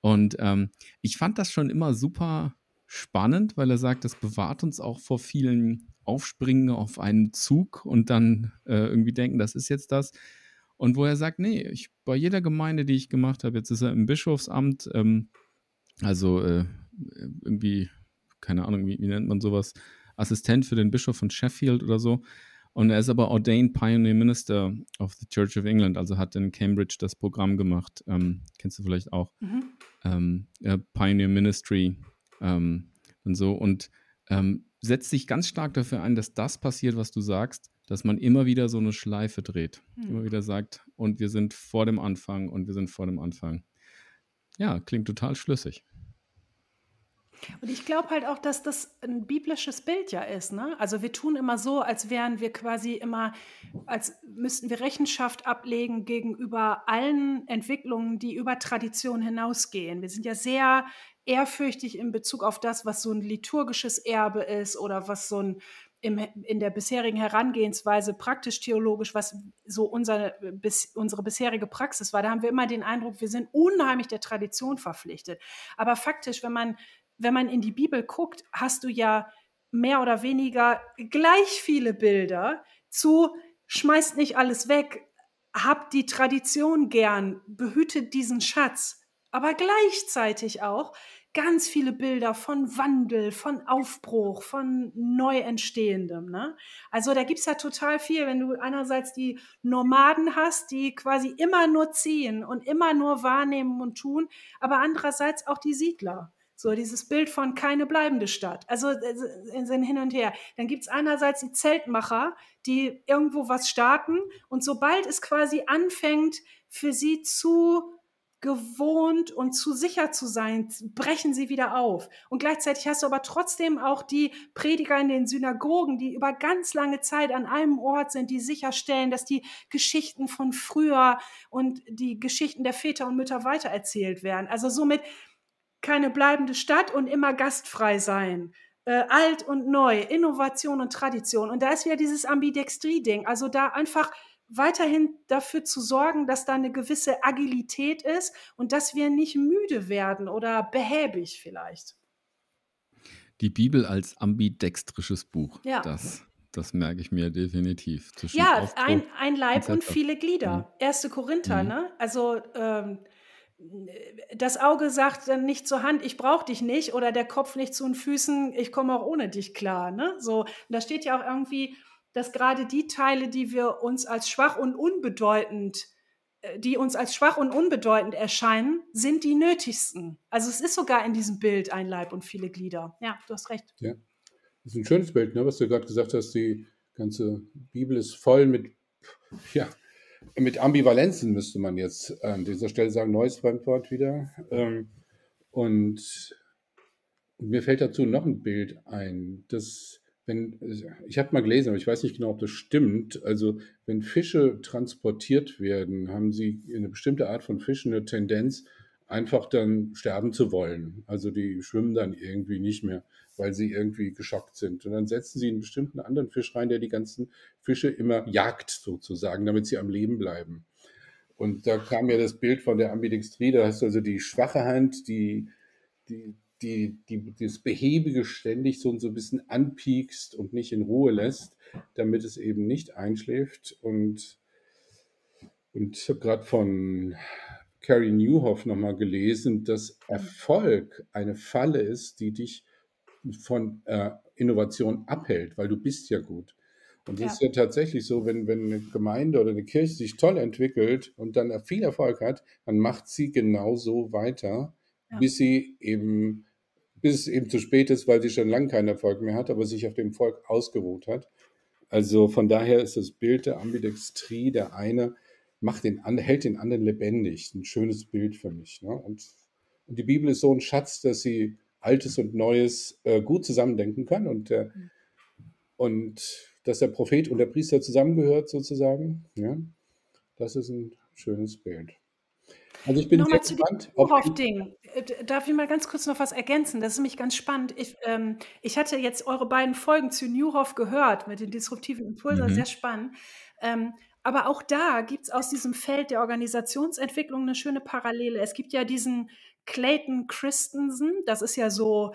Und ähm, ich fand das schon immer super spannend, weil er sagt, das bewahrt uns auch vor vielen Aufspringen auf einen Zug und dann äh, irgendwie denken, das ist jetzt das. Und wo er sagt, nee, ich, bei jeder Gemeinde, die ich gemacht habe, jetzt ist er im Bischofsamt, ähm, also äh, irgendwie, keine Ahnung, wie, wie, nennt man sowas, Assistent für den Bischof von Sheffield oder so. Und er ist aber Ordained Pioneer Minister of the Church of England, also hat in Cambridge das Programm gemacht. Ähm, kennst du vielleicht auch? Mhm. Ähm, Pioneer Ministry ähm, und so und ähm, setzt sich ganz stark dafür ein, dass das passiert, was du sagst, dass man immer wieder so eine Schleife dreht. Mhm. Immer wieder sagt, und wir sind vor dem Anfang und wir sind vor dem Anfang. Ja, klingt total schlüssig. Und ich glaube halt auch, dass das ein biblisches Bild ja ist. Ne? Also wir tun immer so, als wären wir quasi immer, als müssten wir Rechenschaft ablegen gegenüber allen Entwicklungen, die über Tradition hinausgehen. Wir sind ja sehr ehrfürchtig in Bezug auf das, was so ein liturgisches Erbe ist oder was so ein im, in der bisherigen Herangehensweise praktisch-theologisch, was so unser, bis, unsere bisherige Praxis war, da haben wir immer den Eindruck, wir sind unheimlich der Tradition verpflichtet. Aber faktisch, wenn man, wenn man in die Bibel guckt, hast du ja mehr oder weniger gleich viele Bilder zu schmeißt nicht alles weg, habt die Tradition gern, behütet diesen Schatz, aber gleichzeitig auch ganz viele Bilder von Wandel, von Aufbruch, von neu entstehendem. Ne? Also da gibt es ja total viel, wenn du einerseits die Nomaden hast, die quasi immer nur ziehen und immer nur wahrnehmen und tun, aber andererseits auch die Siedler. So dieses Bild von keine bleibende Stadt. Also äh, sind hin und her. Dann gibt es einerseits die Zeltmacher, die irgendwo was starten und sobald es quasi anfängt, für sie zu gewohnt und zu sicher zu sein, brechen sie wieder auf. Und gleichzeitig hast du aber trotzdem auch die Prediger in den Synagogen, die über ganz lange Zeit an einem Ort sind, die sicherstellen, dass die Geschichten von früher und die Geschichten der Väter und Mütter weitererzählt werden. Also somit keine bleibende Stadt und immer gastfrei sein. Äh, alt und neu, Innovation und Tradition. Und da ist wieder dieses Ambidextrie-Ding. Also da einfach weiterhin dafür zu sorgen, dass da eine gewisse Agilität ist und dass wir nicht müde werden oder behäbig vielleicht. Die Bibel als ambidextrisches Buch. Ja. Das, das merke ich mir definitiv. ja, ein, ein Leib und viele Glieder. Mhm. Erste Korinther, mhm. ne? Also ähm, das Auge sagt dann nicht zur Hand, ich brauche dich nicht, oder der Kopf nicht zu den Füßen, ich komme auch ohne dich klar. Ne? So, da steht ja auch irgendwie, dass gerade die Teile, die wir uns als schwach und unbedeutend, äh, die uns als schwach und unbedeutend erscheinen, sind die nötigsten. Also es ist sogar in diesem Bild ein Leib und viele Glieder. Ja, du hast recht. Ja, das ist ein schönes Bild, ne, was du gerade gesagt hast. Die ganze Bibel ist voll mit, ja, mit Ambivalenzen, müsste man jetzt an dieser Stelle sagen. Neues Fremdwort wieder. Ähm, und mir fällt dazu noch ein Bild ein, das wenn, ich habe mal gelesen, aber ich weiß nicht genau, ob das stimmt. Also, wenn Fische transportiert werden, haben sie eine bestimmte Art von Fischen eine Tendenz, einfach dann sterben zu wollen. Also, die schwimmen dann irgendwie nicht mehr, weil sie irgendwie geschockt sind. Und dann setzen sie einen bestimmten anderen Fisch rein, der die ganzen Fische immer jagt, sozusagen, damit sie am Leben bleiben. Und da kam ja das Bild von der Ambidextrie, da hast du also die schwache Hand, die, die die, die, das Behäbige ständig so, so ein bisschen anpiekst und nicht in Ruhe lässt, damit es eben nicht einschläft. Und, und ich habe gerade von Carrie Newhoff nochmal gelesen, dass Erfolg eine Falle ist, die dich von äh, Innovation abhält, weil du bist ja gut. Und das ja. ist ja tatsächlich so, wenn, wenn eine Gemeinde oder eine Kirche sich toll entwickelt und dann viel Erfolg hat, dann macht sie genauso weiter, ja. bis sie eben bis es eben zu spät ist, weil sie schon lange keinen Erfolg mehr hat, aber sich auf dem Volk ausgeruht hat. Also von daher ist das Bild der Ambidextrie, der eine macht den, hält den anderen lebendig. Ein schönes Bild für mich. Ne? Und, und, die Bibel ist so ein Schatz, dass sie Altes und Neues äh, gut zusammendenken kann und, äh, und dass der Prophet und der Priester zusammengehört sozusagen. Ja? Das ist ein schönes Bild. Also ich bin Nochmal sehr gespannt. Ding. Äh, darf ich mal ganz kurz noch was ergänzen? Das ist nämlich ganz spannend. Ich, ähm, ich hatte jetzt eure beiden Folgen zu Newhoff gehört mit den disruptiven Impulsen, mhm. sehr spannend. Ähm, aber auch da gibt es aus diesem Feld der Organisationsentwicklung eine schöne Parallele. Es gibt ja diesen Clayton Christensen, das ist ja so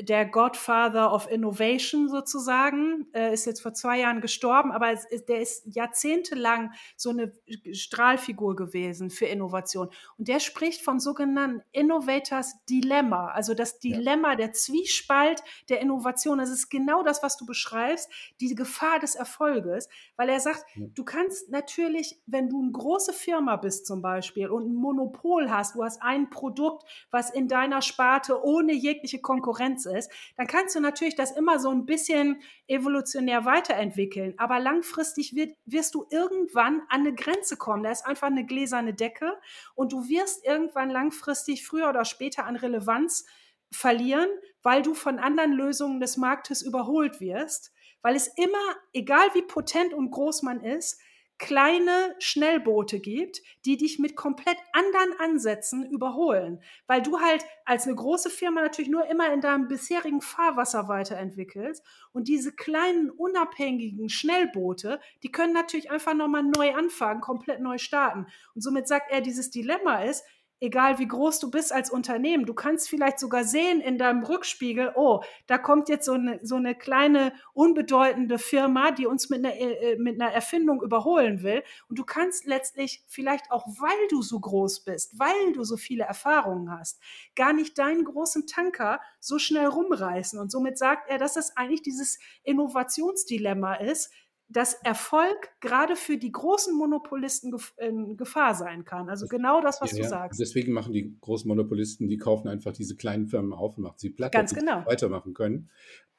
der Godfather of Innovation sozusagen, äh, ist jetzt vor zwei Jahren gestorben, aber ist, der ist jahrzehntelang so eine Strahlfigur gewesen für Innovation. Und der spricht vom sogenannten Innovators Dilemma, also das Dilemma, ja. der Zwiespalt der Innovation. Das ist genau das, was du beschreibst, die Gefahr des Erfolges, weil er sagt, ja. du kannst natürlich, wenn du eine große Firma bist zum Beispiel und ein Monopol hast, du hast ein Produkt, was in deiner Sparte ohne jegliche Konkurrenz Konkurrenz ist, dann kannst du natürlich das immer so ein bisschen evolutionär weiterentwickeln. Aber langfristig wird, wirst du irgendwann an eine Grenze kommen. Da ist einfach eine gläserne Decke und du wirst irgendwann langfristig früher oder später an Relevanz verlieren, weil du von anderen Lösungen des Marktes überholt wirst, weil es immer, egal wie potent und groß man ist, kleine Schnellboote gibt, die dich mit komplett anderen Ansätzen überholen, weil du halt als eine große Firma natürlich nur immer in deinem bisherigen Fahrwasser weiterentwickelst und diese kleinen unabhängigen Schnellboote, die können natürlich einfach nochmal neu anfangen, komplett neu starten. Und somit sagt er, dieses Dilemma ist, egal wie groß du bist als Unternehmen, du kannst vielleicht sogar sehen in deinem Rückspiegel, oh, da kommt jetzt so eine, so eine kleine, unbedeutende Firma, die uns mit einer, äh, mit einer Erfindung überholen will. Und du kannst letztlich vielleicht auch, weil du so groß bist, weil du so viele Erfahrungen hast, gar nicht deinen großen Tanker so schnell rumreißen. Und somit sagt er, dass das eigentlich dieses Innovationsdilemma ist, dass Erfolg gerade für die großen Monopolisten in Gefahr sein kann. Also genau das, was ja, du sagst. Deswegen machen die großen Monopolisten, die kaufen einfach diese kleinen Firmen auf und machen sie platt, Ganz genau. weitermachen können.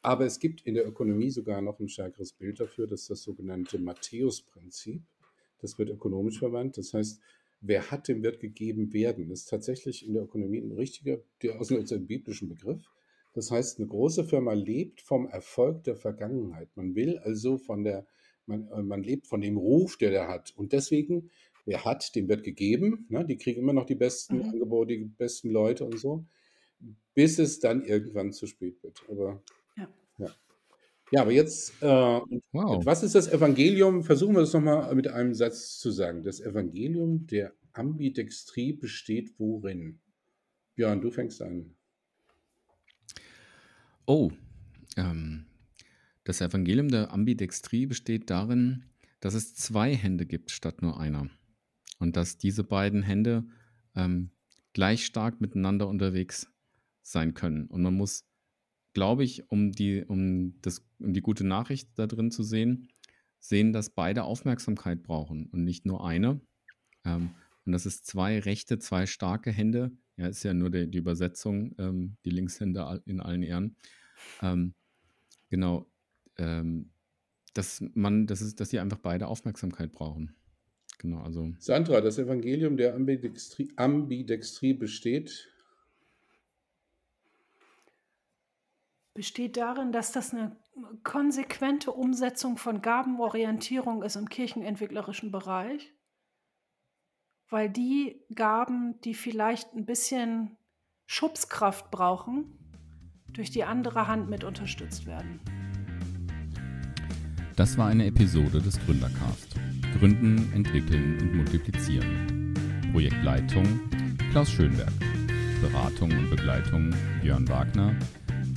Aber es gibt in der Ökonomie sogar noch ein stärkeres Bild dafür, das ist das sogenannte Matthäus-Prinzip. Das wird ökonomisch verwandt. Das heißt, wer hat, dem wird gegeben werden. Das ist tatsächlich in der Ökonomie ein richtiger, aus einem biblischen Begriff. Das heißt, eine große Firma lebt vom Erfolg der Vergangenheit. Man will also von der man, äh, man lebt von dem Ruf, der der hat. Und deswegen, wer hat, dem wird gegeben. Ne? Die kriegen immer noch die besten mhm. Angebote, die besten Leute und so, bis es dann irgendwann zu spät wird. Aber ja. ja. Ja, aber jetzt, äh, wow. was ist das Evangelium? Versuchen wir das nochmal mit einem Satz zu sagen. Das Evangelium der Ambidextrie besteht worin? Björn, du fängst an. Oh, ähm, das Evangelium der Ambidextrie besteht darin, dass es zwei Hände gibt statt nur einer. Und dass diese beiden Hände ähm, gleich stark miteinander unterwegs sein können. Und man muss, glaube ich, um die, um, das, um die gute Nachricht da drin zu sehen, sehen, dass beide Aufmerksamkeit brauchen und nicht nur eine. Ähm, und das ist zwei rechte, zwei starke Hände. Ja, ist ja nur die, die Übersetzung, ähm, die Linkshände in allen Ehren. Ähm, genau, ähm, dass man, das ist, dass sie einfach beide Aufmerksamkeit brauchen. Genau, also. Sandra, das Evangelium der Ambidextrie, Ambidextrie besteht. Besteht darin, dass das eine konsequente Umsetzung von Gabenorientierung ist im kirchenentwicklerischen Bereich. Weil die Gaben, die vielleicht ein bisschen Schubskraft brauchen, durch die andere Hand mit unterstützt werden. Das war eine Episode des Gründercast. Gründen, entwickeln und multiplizieren. Projektleitung Klaus Schönberg. Beratung und Begleitung Björn Wagner.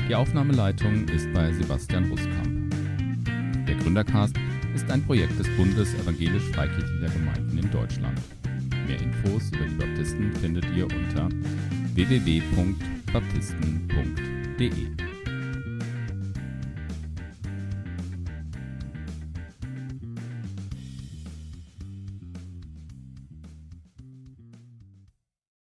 Die Aufnahmeleitung ist bei Sebastian Ruskamp. Der Gründercast ist ein Projekt des Bundes evangelisch-freikirchlicher Gemeinden in Deutschland. Mehr Infos über die Baptisten findet ihr unter www.baptisten.de.